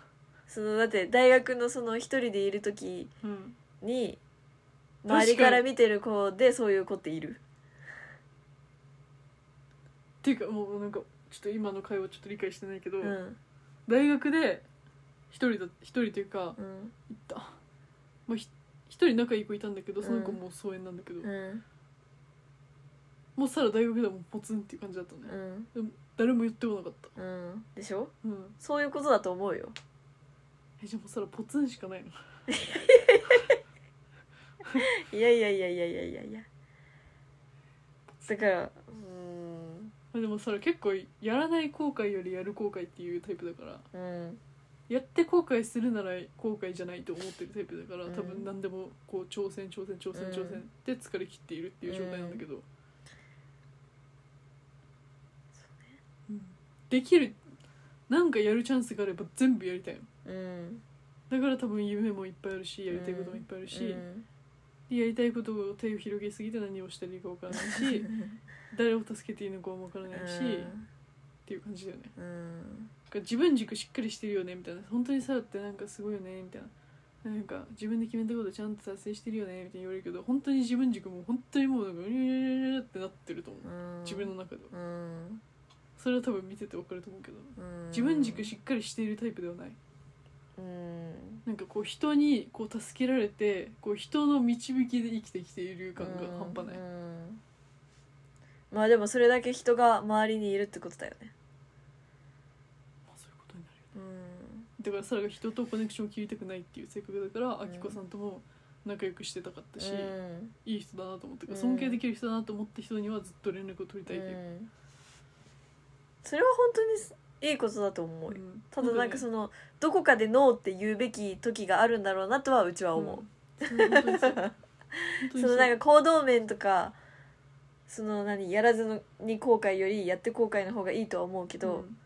そのだって大学のその一人でいる時うん。に。周りから見てる子でそういう子っている？っていうかもうなんかちょっと今の会話ちょっと理解してないけど、うん。大学で一人だ一人というかうん。行った、まあ、ひ一人仲いい子いたんだけどその子うんもう疎遠なんだけど、うん。もうさら大学でもポツンっていう感じだったね、うん。誰も言ってこなかった。うん。でしょ？うん。そういうことだと思うよ。えじゃあもうさらポツンしかないの？いやいやいやいやいやいや。いやだからうん。あでもさら結構やらない後悔よりやる後悔っていうタイプだから。うんやって後悔するなら後悔じゃないと思ってるタイプだから、うん。多分何でもこう挑戦挑戦挑戦挑戦で疲れ切っているっていう状態なんだけど、うん。できるなんかやるチャンスがあれば全部やりたいの。うん。だから多分夢もいっぱいあるしやりたいこともいっぱいあるし、うん。でやりたいことを手を広げすぎて何をしたらいいか分からないし *laughs* 誰を助けていいのかも分からないし、っていう感じだよね。うんか自分軸しっかりしてるよねみたいな。本当にさってなんかすごいよねみたいな。なんか自分で決めたことちゃんと達成してるよねみたいに言われるけど本当に自分軸も本当にもうなんかうにゃうにゃにゃってなってると思う自分の中ではそれは多分見てて分かると思うけど自分軸しっかりしているタイプではないうんなんかこう人にこう助けられてこう人の導きで生きてきている感が半端ないまあでもそれだけ人が周りにいるってことだよねまあそういうことになるよねうんだからそれが人とコネクションを切りたくないっていう性格だからん。あきこさんとも仲良くしてたかったし、うん。いい人だなと思ったからうん尊敬できる人だなと思った人にはずっと連絡を取りたいっていう、うんそれは本当にいいことだと思う。ようん。ただなんかそのどこかでノーって言うべき時があるんだろうなとはうちは思う、うん。そ *laughs* そのなんか行動面とかその何やらずのに後悔よりやって後悔の方がいいとは思うけど、うん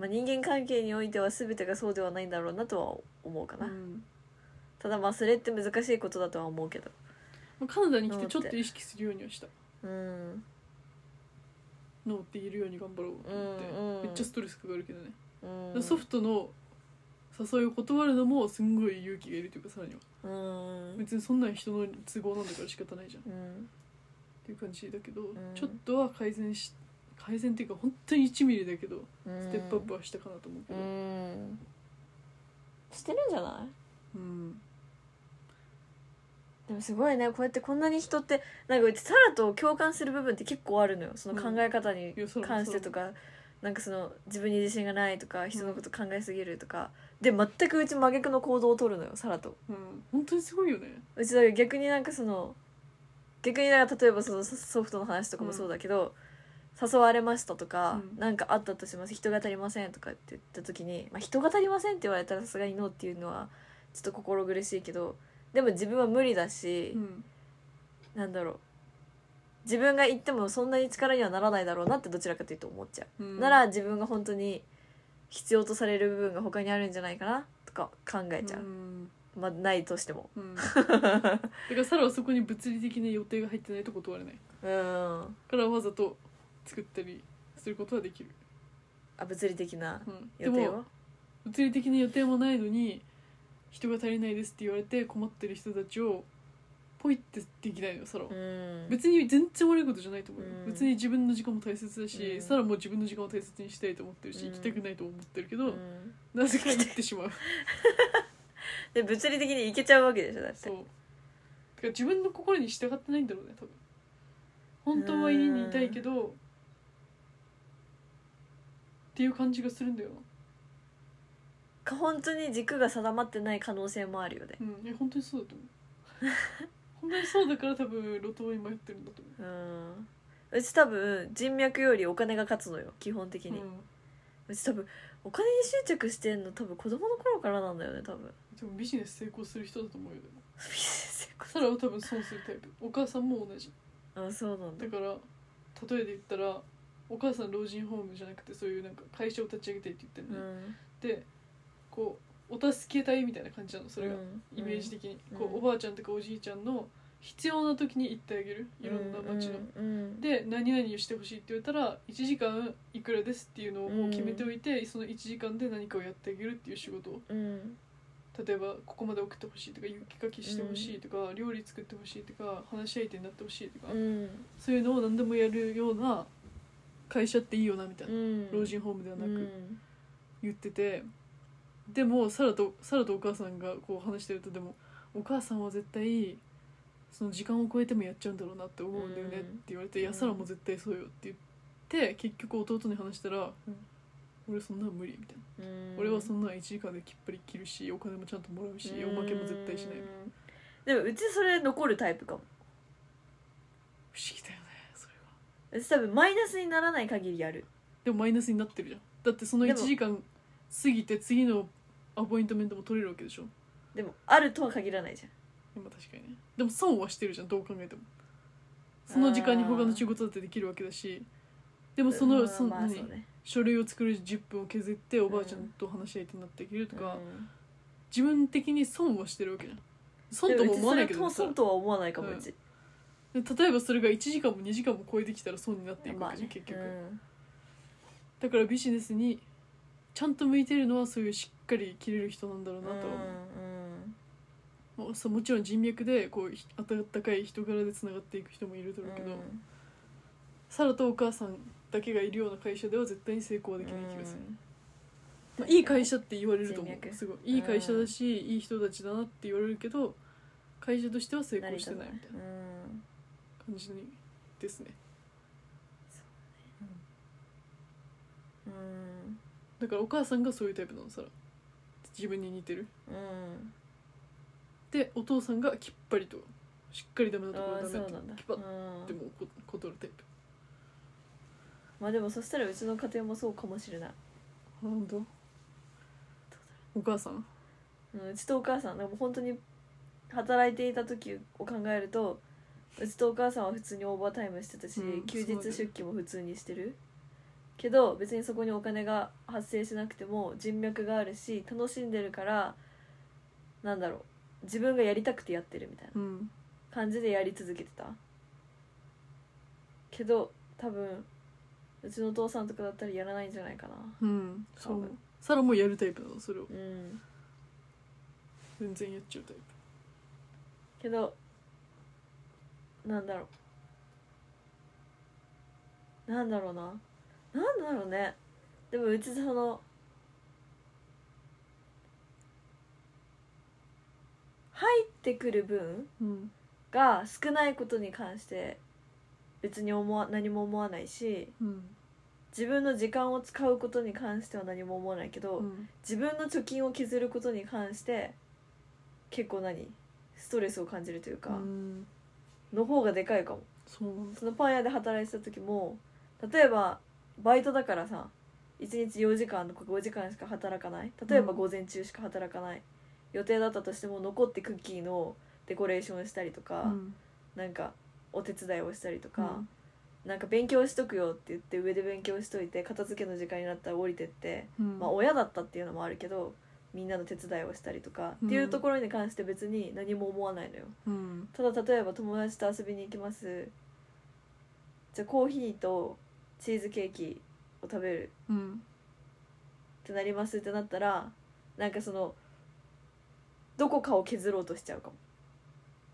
まあ、人間関係においては全てがそうではないんだろうなとは思うかな、うん。ただまあそれって難しいことだとは思うけど。まあカナダに来てちょっと意識するようにはした。うん。ノーって言えるように頑張ろうと思って、うんうんめっちゃストレスかかるけどね、うん。ソフトの誘いを断るのもすんごい勇気がいるというかさらには。うん。別にそんなん人の都合なんだから仕方ないじゃん。っうん。ていう感じだけど、ん。ちょっとは改善し改善っていうか本当に1ミリだけどうん。ステップアップはしたかなと思うけうど、ん。してるんじゃない？うん。でもすごいね。こうやってこんなに人ってなんかうちサラと共感する部分って結構あるのよ。その考え方に関してとか、なんかその自分に自信がないとか人のこと考えすぎるとか、で全くうち真逆の行動を取るのよサラと。うん。本当にすごいよね。うちだから逆になんかその逆になんか例えばそのソソフトの話とかもそうだけど、誘われましたとか、うん。なんかあったとします。人が足りませんとかって言った時に、まあ、人が足りませんって言われたらさすがにノーっていうのはちょっと心苦しいけどでも自分は無理だし、うん。なんだろう。自分が言ってもそんなに力にはならないだろうなってどちらかというと思っちゃう、うん。なら自分が本当に必要とされる部分が他にあるんじゃないかなとか考えちゃう、ん。まあないとしても。うん、*laughs* だからサラはそこに物理的な予定が入ってないと断れない。うん。からわざと作ったりすることはできる、あ物理的なうん、で予定はも物理的な予定もないのに人が足りないですって言われて困ってる人たちをポイってできないのよサラは、うん。別に全然悪いことじゃないと思うよ、うん。別に自分の時間も大切だし、うん。サラも自分の時間を大切にしたいと思ってるし、うん。行きたくないと思ってるけど、うん。なぜか行ってしまう。*laughs* で物理的にいけちゃうわけでしょだって。そう。てか自分の心に従ってないんだろうね多分。本当は家にいたいけどっていう感じがするんだよな。か本当に軸が定まってない可能性もあるよね。うん。本当にそうだと思う。*laughs* 本当にそうだから多分路頭に迷ってるんだと思う。ん。うち多分人脈よりお金が勝つのよ基本的う、に、う、うんち多分お金に執着してんの多分子供の頃からなんだよね多分。でもビジネス成功する人だと思うよでも。*laughs* ビジネスサラは多分損するタイプ。お母さんも同じ。あそうなんだ。だから例えで言ったらお母さん老人ホームじゃなくてそういうなんか会社を立ち上げたいって言ってうるね、ん。でこうお助け隊みたいな感じなのそれが、うん。イメージ的に、うん。こうおばあちゃんとかおじいちゃんの必要な時に行ってあげる。いろんな街の、うん。うん。で何々をしてほしいって言われたら1時間いくらですっていうのをもう決めておいて、その1時間で何かをやってあげるっていう仕事を。うん。例えばここまで送ってほしいとか雪かきしてほしいとか、料理作ってほしいとか話し相手になってほしいとか、うん。そういうのを何でもやるような会社っていいよなみたいな、うん。老人ホームではなくうん。言ってて、でもサラとサラとお母さんがこう話してるとでもお母さんは絶対その時間を超えてもやっちゃうんだろうなって思うんだよねって言われて「うん。いやサラも絶対そうよ」って言って結局弟に話したら「うん。俺そんなの無理」みたいな、うん。俺はそんな1時間できっぱり切るしお金もちゃんともらうしおまけも絶対しないうん。でもうちそれ残るタイプかも不思議だよねそれはうち多分マイナスにならない限りやる。でもマイナスになってるじゃん。だってその1でも時間過ぎて次のアポイントメントも取れるわけでしょ。でもあるとは限らないじゃん。今確かにね。でも損はしてるじゃんどう考えても。その時間に他の仕事だってできるわけだし。でもその,、うんその何まあそうね。書類を作る10分を削っておばあちゃんと話し相手になっていけるとか、うん。自分的に損はしてるわけじゃん。損とも思わないけもうちそれと損とは思わないかもうんうち、例えばそれが1時間も2時間も超えてきたら損になっていくわけじゃん、ね。結局、うん。だからビジネスにちゃんと向いてるのはそういうしっかり切れる人なんだろうなとは思う、もうそうもちろん人脈でこうひ温かい人柄でつながっていく人もいるだろうけど、サラとお母さんだけがいるような会社では絶対に成功はできない気がする、まあ、いい会社って言われると思う。すごい。いい会社だし、いい人たちだなって言われるけど会社としては成功してないみたいな感じにですね。うん。うん。だからお母さんがそういうタイプなのサラ。自分に似てる。うん。でお父さんがきっぱりとしっかりダメなところはダメってきっぱっうんてもうこ断るタイプ。まあでもそしたらうちの家庭もそうかもしれない。本当？お母さん？うんうちとお母さんでも本当に働いていた時を考えるとうちとお母さんは普通にオーバータイムしてたし、うん休日出勤も普通にしてる。けど別にそこにお金が発生しなくても人脈があるし楽しんでるからなんだろう。自分がやりたくてやってるみたいな。うん。感じでやり続けてた。けど多分うちのお父さんとかだったらやらないんじゃないかな。うんそう。多分サラもやるタイプなのそれを。うん。全然やっちゃうタイけどなんだろう。なんだろうな。なんだろうね。でもうちその入ってくる分プうん。が少ないことに関して別に思わ何も思わないしうん。自分の時間を使うことに関しては何も思わないけど、うん。自分の貯金を削ることに関して結構何？ストレスを感じるというか、うんの方がでかいかも。そう。そのパン屋で働いてた時も例えばバイトだからさ1日4時間とか5時間しか働かない。例えばうん。午前中しか働かない、予定だったとしても残ってクッキーのデコレーションしたりとか、うん。なんかお手伝いをしたりとか、うん。なんか勉強しとくよって言って上で勉強しといて片付けの時間になったら降りてって、うんまあ親だったっていうのもあるけどみんなの手伝いをしたりとか、うん。っていうところに関して別に何も思わないのよ。うん。ただ例えば友達と遊びに行きます。じゃあコーヒーとチーズケーキを食べる。うん。ってなりますってなったらなんかそのどこかを削ろうとしちゃうかも。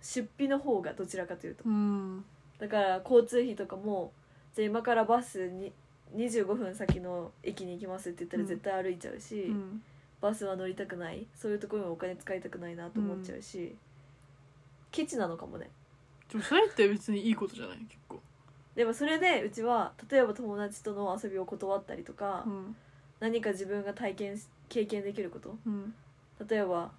出費の方がどちらかというと。うん。だから交通費とかもじゃあ今からバスに25分先の駅に行きますって言ったらうん絶対歩いちゃうし、バスは乗りたくない。そういうところにお金使いたくないなと思っちゃうし、ケチなのかもね。でもそれって別にいいことじゃない？結構。でもそれでうちは例えば友達との遊びを断ったりとか、うん。何か自分が体験し経験できること。うん。例えば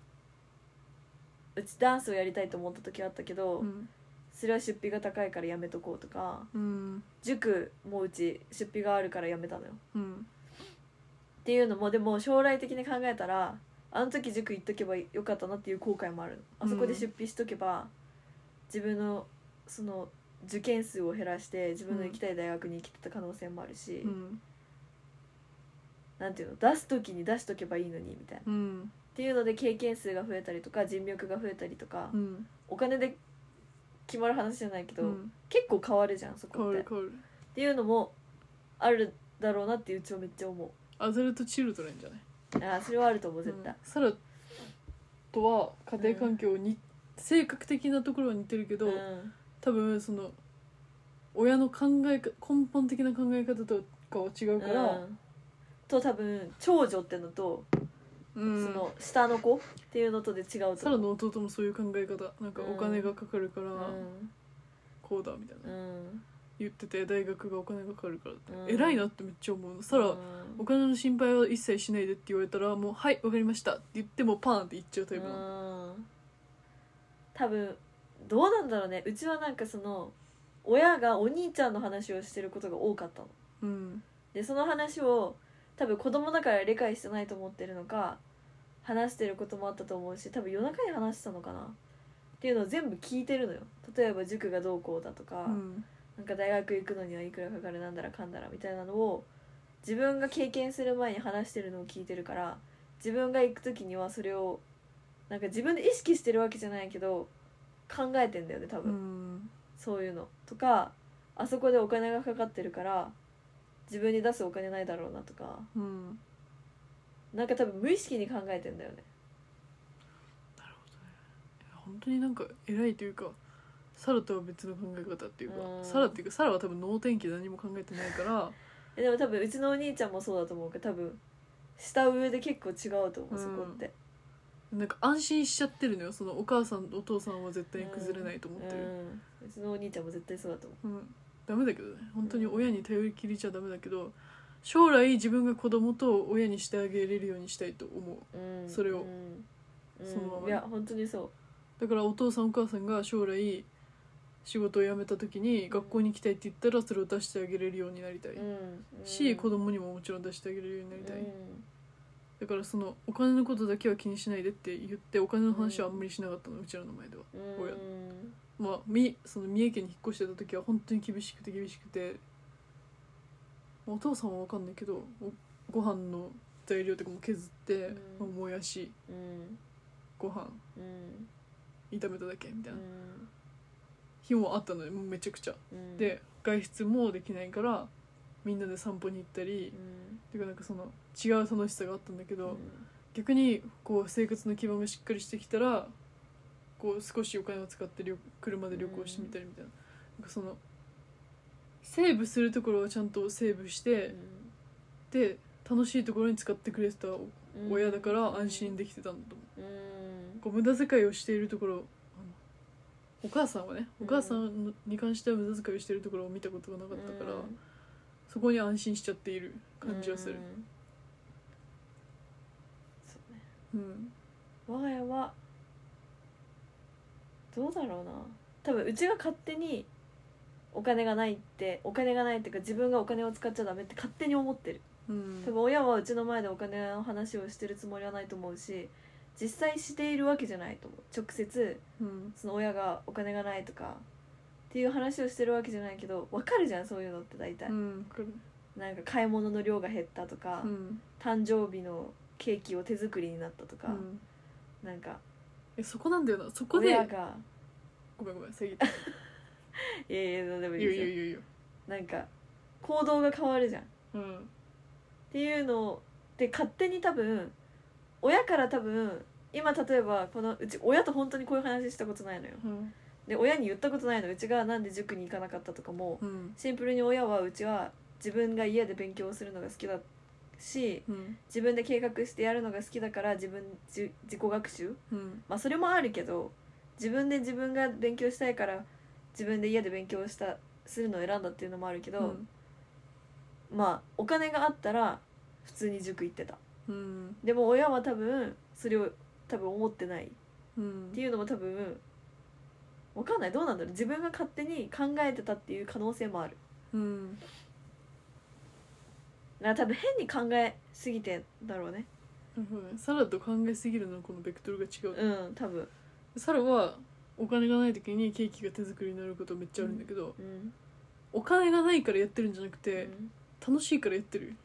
うちダンスをやりたいと思った時あったけど、うん。それは出費が高いからやめとこうとかうん。塾もうち出費があるからやめたのよ。うんっていうのもでも将来的に考えたらあの時塾行っとけばよかったなっていう後悔もあるあそこで出費しとけば、自分のその受験数を減らして自分の行きたい大学に行きてた可能性もあるし、うんなんていうの？出す時に出しとけばいいのにみたいな。っうんていうので経験数が増えたりとか人脈が増えたりとか、うんお金で決まる話じゃないけど、うん結構変わるじゃんそ変こって。っていうのもあるだろうなってうちはめっちゃ思アダルトチルドレンじゃない？うあーそれはあると思う絶対、うん。サラとは家庭環境に、性格的なところは似てるけど、うん。多分その親の考えか根本的な考え方とかは違うから、うん。と多分長女ってのと、うん。その下の子っていうのとで違うとサラ思うの弟もそういう考え方。なんかお金がかかるからうん。こうだみたいな。うん言ってて大学がお金がかかるからって、うん。偉いなってめっちゃ思うの。サラ、うん。お金の心配は一切しないでって言われたらもう「はいわかりました」って言ってもパーンって言っちゃうタイプなの。うん。多分どうなんだろうね。うちはなんかその親がお兄ちゃんの話をしてることが多かったの。うん。でその話を多分子供だから理解してないと思ってるのか話してることもあったと思うし多分夜中に話したのかな。っていうのを全部聞いてるのよ。例えば塾がどうこうだとか、うんなんか大学行くのにはいくらかかるなんだらかんだらみたいなのを自分が経験する前に話してるのを聞いてるから自分が行く時にはそれをなんか自分で意識してるわけじゃないけど考えてんだよね多分、そういうのとかあそこでお金がかかってるから自分に出すお金ないだろうなとか。うんなんか多分無意識に考えてんだよね。なるほどね。本当になんか偉いというかサラとは別の考え方っていうか、うん。サラっていうかサラは多分能天気で何も考えてないからえでも多分うちのお兄ちゃんもそうだと思うけど多分下上で結構違うと思う、うん。そこって。なんか安心しちゃってるのよそのお母さんとお父さんは絶対に崩れないと思ってる。うん、うちのお兄ちゃんも絶対そうだと思う。ん、ダメだけどね本当に親に頼りきりちゃダメだけど将来自分が子供と親にしてあげれるようにしたいと思う。う、うん、それを。うん。うん。そのままいや本当にそだからお父さんお母さんが将来仕事を辞めた時に学校に行きたいって言ったらそれを出してあげれるようになりたい、う、うん、し子供供にももちろん出してあげれるようになりたい、うん。だからそのお金のことだけは気にしないでって言ってお金の話はあんまりしなかったのうちらの前では。うん。親。まあみその三重県に引っ越してた時は本当に厳しくて厳しくて。お父さんは分かんないけどおご飯の材料とかも削って、うん。もやしうん。ご飯うん。炒めただけみたいな。うん日もあったのめちゃくちゃ。うん。で外出もできないからみんなで散歩に行ったりうん。ていうかなんかその違う楽しさがあったんだけど、うん。逆にこう生活の基盤がしっかりしてきたらこう少しお金を使って旅車で旅行してみたりみたいな,、なんかそのセーブするところはちゃんとセーブして、で楽しいところに使ってくれてたうん親だから安心できてたんだと思う。うん。こう無駄遣いをしているところお母さんはねうん。お母さんに関しては無駄遣いをしているところを見たことがなかったから、うん。そこに安心しちゃっている感じはする。うん。そうね。うん。我が家はどうだろうな。多分うちが勝手にお金がないってお金がないっていうか自分がお金を使っちゃダメって勝手に思ってる。うん。多分親はうちの前でお金の話をしてるつもりはないと思うし実際しているわけじゃないと思う。直接うん。その親がお金がないとかっていう話をしてるわけじゃないけど分かるじゃんそういうのって大体、うんる。なんか買い物の量が減ったとか、うん。誕生日のケーキを手作りになったとか、うん。なんか。えそこなんだよな。そこで親が。ごめんごめん遮っていやいやでもいいいいですよなんか行動が変わるじゃん。っうん。ていうので勝手に多分親から多分今例えばこのうち親と本当にこういう話したことないのよ。うん。で親に言ったことないのうちがなんで塾に行かなかったとかもうん。シンプルに親はうちは自分が家で勉強するのが好きだしうん。自分で計画してやるのが好きだから自分じ自己学習？うん。まあそれもあるけど自分で自分が勉強したいから自分で家で勉強したするのを選んだっていうのもあるけど、うん。まあお金があったら普通に塾行ってたうん。でも親は多分それを多分思ってない。っうん。ていうのも多分わかんない。どうなんだろう。自分が勝手に考えてたっていう可能性もある。うん。だから多分変に考えすぎてんだろうね。なるほどねサラと考えすぎるのはこのベクトルが違う、うん多分。サラはお金がない時にケーキが手作りになることめっちゃあるんだけど、うん。お金がないからやってるんじゃなくうて、ん。楽しいからやってる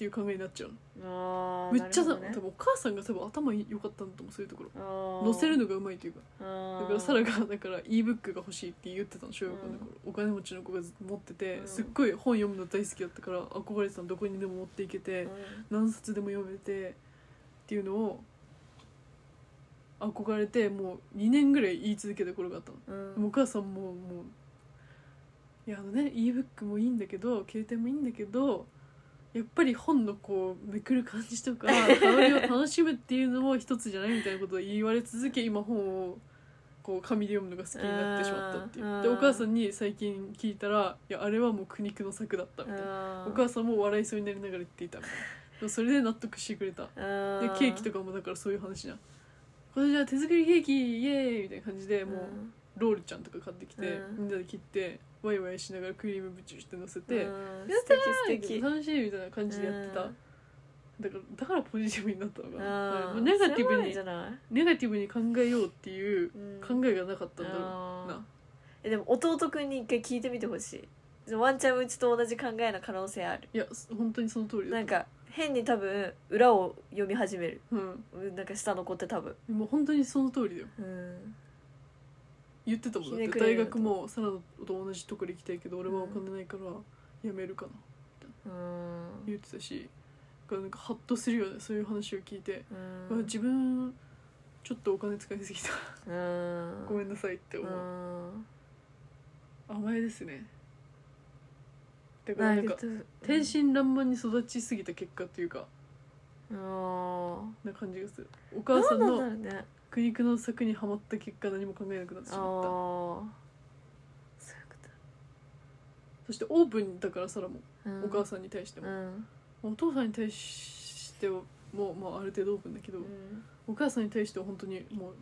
っていう考えになっちゃうの。あーめっちゃさ、なるほどね。多分お母さんが多分頭良かったんだと思うそういうところ。あー。乗せるのがうまいというか。あだーからサラがだから ebook が欲しいって言ってたの小学校の頃、お金持ちの子が持ってて、うん。すっごい本読むの大好きだったから憧れてたのどこにでも持っていけて、何冊でも読めてっていうのを憧れてもう2年ぐらい言い続けた頃があったの、うん。でもお母さんももういやあのね ebook もいいんだけど携帯もいいんだけどやっぱり本のこうめくる感じとか *laughs* 香りを楽しむっていうのも一つじゃないみたいなことを言われ続け今本をこう紙で読むのが好きになってしまったっていう。うんでお母さんに最近聞いたら「いやあれはもう苦肉の策だった」みたいな。お母さんも笑いそうになりながら言っていたみたいな。それで納得してくれた。でケーキとかもだからそういう話じゃん。これじゃあ手作りケーキイエーイみたいな感じでもうロールちゃんとか買ってきて、うん。みんなで切ってワイワイしながらクリームブチュして乗せて、うん。素敵素敵。楽しいみたいな感じでやってた、うん。だからだからポジティブになったのかネガティブにじゃない？ネガティブに考えようっていううん。考えがなかったんだろうあー。な、えでも弟くんに一回聞いてみてほしい。ワンチャンうちと同じ考えの可能性ある。いや本当にその通りだなんか変に多分裏を読み始める。うんなんか下の子って多分。もう本当にその通りだよ。うん言ってたもんだって。大学もサラと同じところ行きたいけど俺はお金ないから辞めるかなうん。言ってたしなんかハッとするよねそういう話を聞いて、自分ちょっとお金使いすぎた。うん。ごめんなさいってう思う、ん。甘えですね。だからなんかうん天真爛漫に育ちすぎた結果というかな感じがする。お母さんどうなのね苦肉の策にはまった結果何も考えなくなってしまった。そういうこそしてオープンだからサラも、とうん。お母さんに対しても、うん。お父さんに対してはもう、まあ、ある程度オープンだけど、うん。お母さんに対しては本当にもう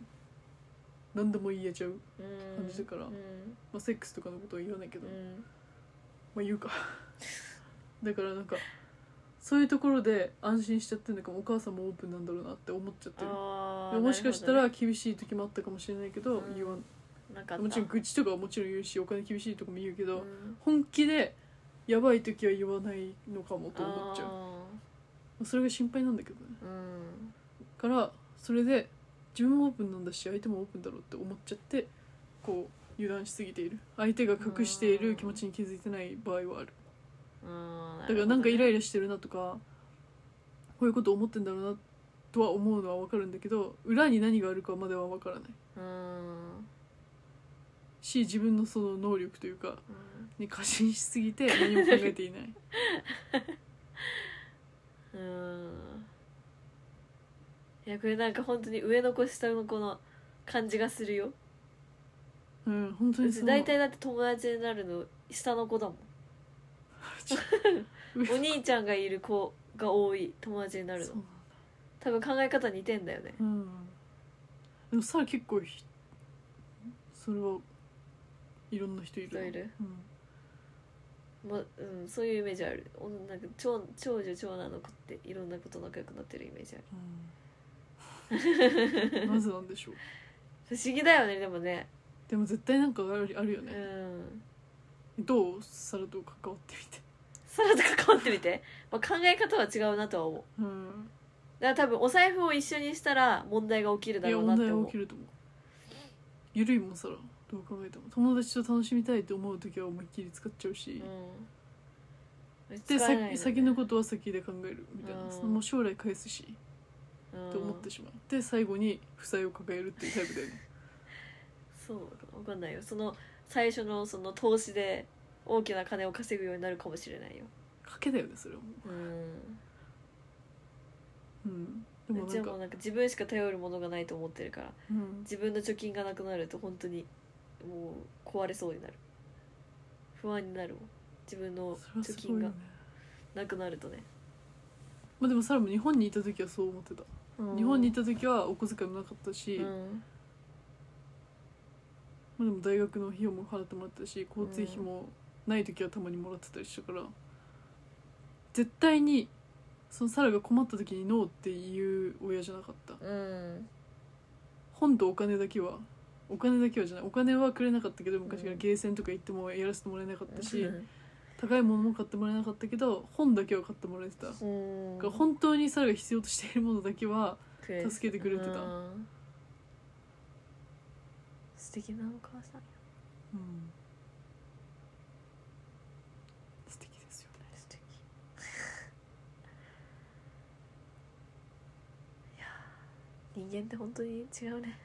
何でも言えちゃう、うん。感じだからうん。まあ、セックスとかのことは言わないけど、うん。まあ言うか。*laughs* だからなんかそういうところで安心しちゃってるのかもお母さんもオープンなんだろうなって思っちゃってる。もしかしたら厳しい時もあったかもしれないけど、うん。言わん。もちろん愚痴とかはもちろん言うしお金厳しいとかも言うけど、うん本気でやばい時は言わないのかもと思っちゃう。あそれが心配なんだけどね。ーうん。からそれで自分もオープンなんだし相手もオープンだろうって思っちゃってこう油断しすぎている。相手が隠している気持ちに気づいてない場合はある。うんだからなんかイライイラしてるなとかこういうこと思ってんだろうなとは思うのは分かるんだけど裏に何があるかまでは分からない。うん。し自分のその能力というかうん。に過信しすぎて何も考えていない。*laughs* うん。いやこれなんか本当に上の子下の子の感じがするよ。うん本当にそう大体だって友達になるの下の子だもんお兄ちゃんがいる子が多い友達になるの。多分考え方似てんだよね。うんでもさ結構ひそれはいろんな人いる人いる？うん。まうん、そういうイメージある。おなんか長長女長男の子っていろんなこと仲良くなってるイメージある。うん。なぜなんでしょう。不思議だよねでもね。でも絶対なんかあるあるようね、ん。どう？サラと関わってみてサラと関わってみて、まあ、考え方は違うなとは思う。うん。だから多分お財布を一緒にしたら問題が起きるだいやろうな問題って思う。は起きると思う。ゆるいもんさらどう考えても。友達と楽しみたいと思う時は思いっきり使っちゃうし、うん、で使えないのね。先先のことは先で考えるみたいな、うん。そのもう将来返すし。うん。と思ってしまう。で最後に負債を抱えるっていうタイプだよねそう分かんないよその最初のその投資で大きな金を稼ぐようになるかもしれないよ。賭けだよねそれはもうん。う、うん、でもうちはもうなんか自分しか頼るものがないと思ってるからうん。自分の貯金がなくなると本当にもう壊れそうになる。不安になるもん。自分のそれは貯金がすごいよね。なくなるとね、まあでもサラも日本にいた時はそう思ってた。うん。日本にいた時はお小遣いもなかったし、うん。まあ、でも大学の費用も払ってもらったし交通費もない時はたまにもらってたりしたから絶対にそのサラが困った時にノーっていう親じゃなかった。うん。本とお金だけはお金だけはじゃないお金はくれなかったけど昔からうん。ゲーセンとか行ってもやらせてもらえなかったし、うん。高いものも買ってもらえなかったけど本だけは買ってもらえてた、だうん。から本当にサラが必要としているものだけは助けてくれてた。うん。素敵なお母さんや。うん素敵ですよね素敵いやー人間って本当に違うね。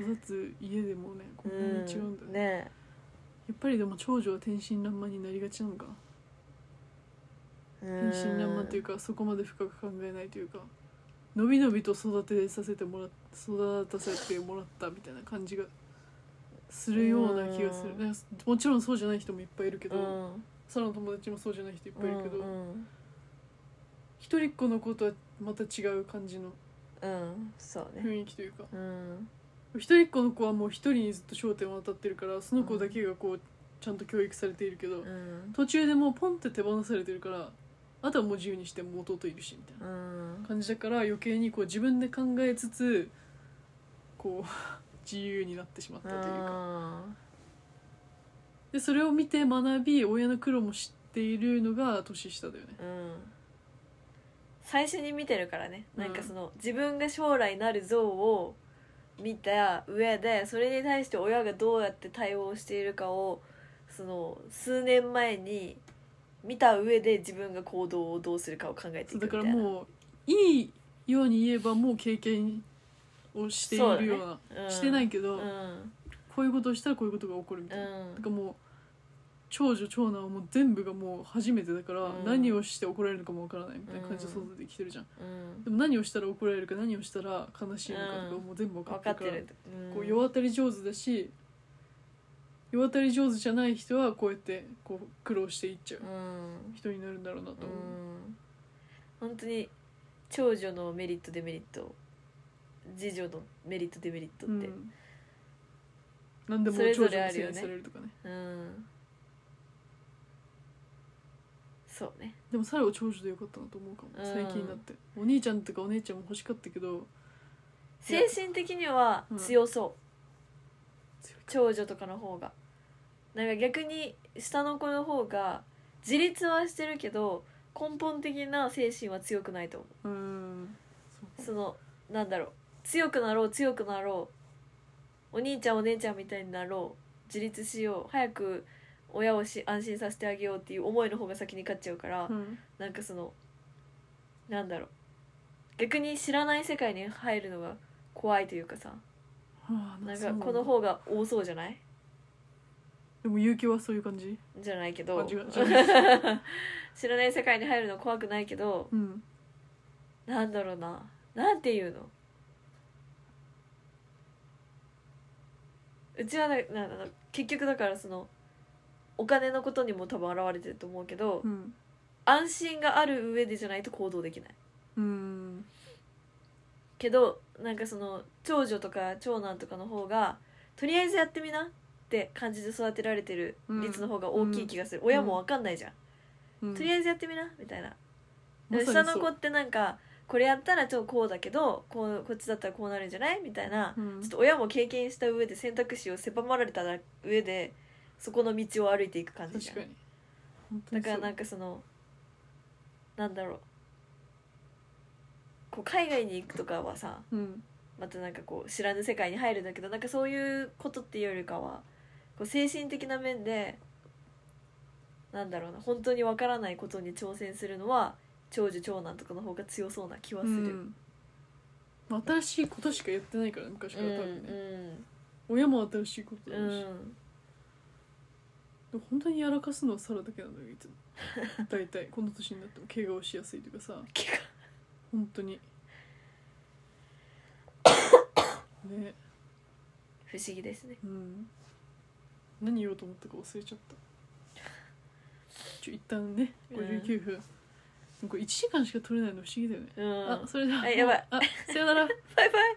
育つ家でもねこんなに違うんだよね,、ね。やっぱりでも長女は天真爛漫になりがちなのか。な天真爛漫っていうかそこまで深く考えないというかのびのびと育てさせてもらっ育たせてもらったみたいな感じがするような気がする。うん。なんかもちろんそうじゃない人もいっぱいいるけど、うん。の友達もそうじゃない人いっぱいいるけど、うん。一人っ子の子とはまた違う感じのうん、うん、そうね。雰囲気というか。うん。一人っ子の子はもう一人にずっと焦点を当たってるからその子だけがこうちゃんと教育されているけど、うん。途中でもうポンって手放されてるからあとはもう自由にしてもう弟いるしみたいなうん。感じだから余計にこう自分で考えつつこう *laughs* 自由になってしまったというか。でそれを見て学び親の苦労も知っているのが年下だよね。うん最初に見てるからね。うん。なんかその自分が将来なる像を見た上でそれに対して親がどうやって対応しているかをその数年前に見た上で自分が行動をどうするかを考えていうくみたいな。からもういいように言えばもう経験をしているようなそうだねうん。してないけど、うん。こういうことをしたらこういうことが起こるみたいな、うん。だからもう長女長男はもう全部がもう初めてだから、うん。何をして怒られるのかもわからないみたいな感じで育ててきてるじゃん、うん。でも何をしたら怒られるか何をしたら悲しいのかとかうんもう全部分か分ってるから、るうん。こう世渡り上手だし世渡り上手じゃない人はこうやってこう苦労していっちゃううん。人になるんだろうなと思う、うん。本当に長女のメリットデメリット次女のメリットデメリットって。うん。何でも長女のせいにされるとかね。うんそうね。でも最後長女でよかったなと思うかも、うん。最近になって。お兄ちゃんとかお姉ちゃんも欲しかったけど。精神的には強そう、強い。長女とかの方が。なんか逆に下の子の方が自立はしてるけど根本的な精神は強くないと思う。うん。そうか。そのなんだろう。強くなろう強くなろう。お兄ちゃんお姉ちゃんみたいになろう。自立しよう。早く親をし安心させてあげようっていう思いの方が先に勝っちゃうから、うん。なんかそのなんだろう。逆に知らない世界に入るのが怖いというかさはあなんそうだ。かこの方が多そうじゃない？でも勇気はそういう感じ？じゃないけど。あ違う違う。*laughs* 知らない世界に入るの怖くないけどうん。なんだろうな。なんていうの？うちはななな結局だからそのお金のことにも多分現れてると思うけど、うん。安心がある上でじゃないと行動できない。うん。けどなんかその長女とか長男とかの方がとりあえずやってみなって感じで育てられてる率の方が大きい気がする、親も分かんないじゃん、うん。とりあえずやってみなみたいな。う。下の子ってなんかこれやったらちょっとこうだけどこうこっちだったらこうなるんじゃない？みたいな、うん。ちょっと親も経験した上で選択肢を狭まられた上でそこの道を歩いていく感じじゃん。確かに。だからなんかそのなんだろう。こう海外に行くとかはさうん。またなんかこう知らぬ世界に入るんだけどなんかそういうことっていうよりかはこう精神的な面でなんだろうな本当にわからないことに挑戦するのは長女長男とかの方が強そうな気はする。うん。まあ新しいことしかやってないから昔から多分ね、うん親も新しいことだうん。し、も本当にやらかすのはサラだけなのよいつも。*laughs* 大体この年になっても怪我をしやすいというかさ。本当に。*coughs* ね。不思議ですね。うん。何言おうと思ったか忘れちゃった。ちょ一旦ね59分、うん、これ1時間しか取れないの不思議だよね、うん、あそれじゃあやばい。あさよなら。*laughs* バイバイ。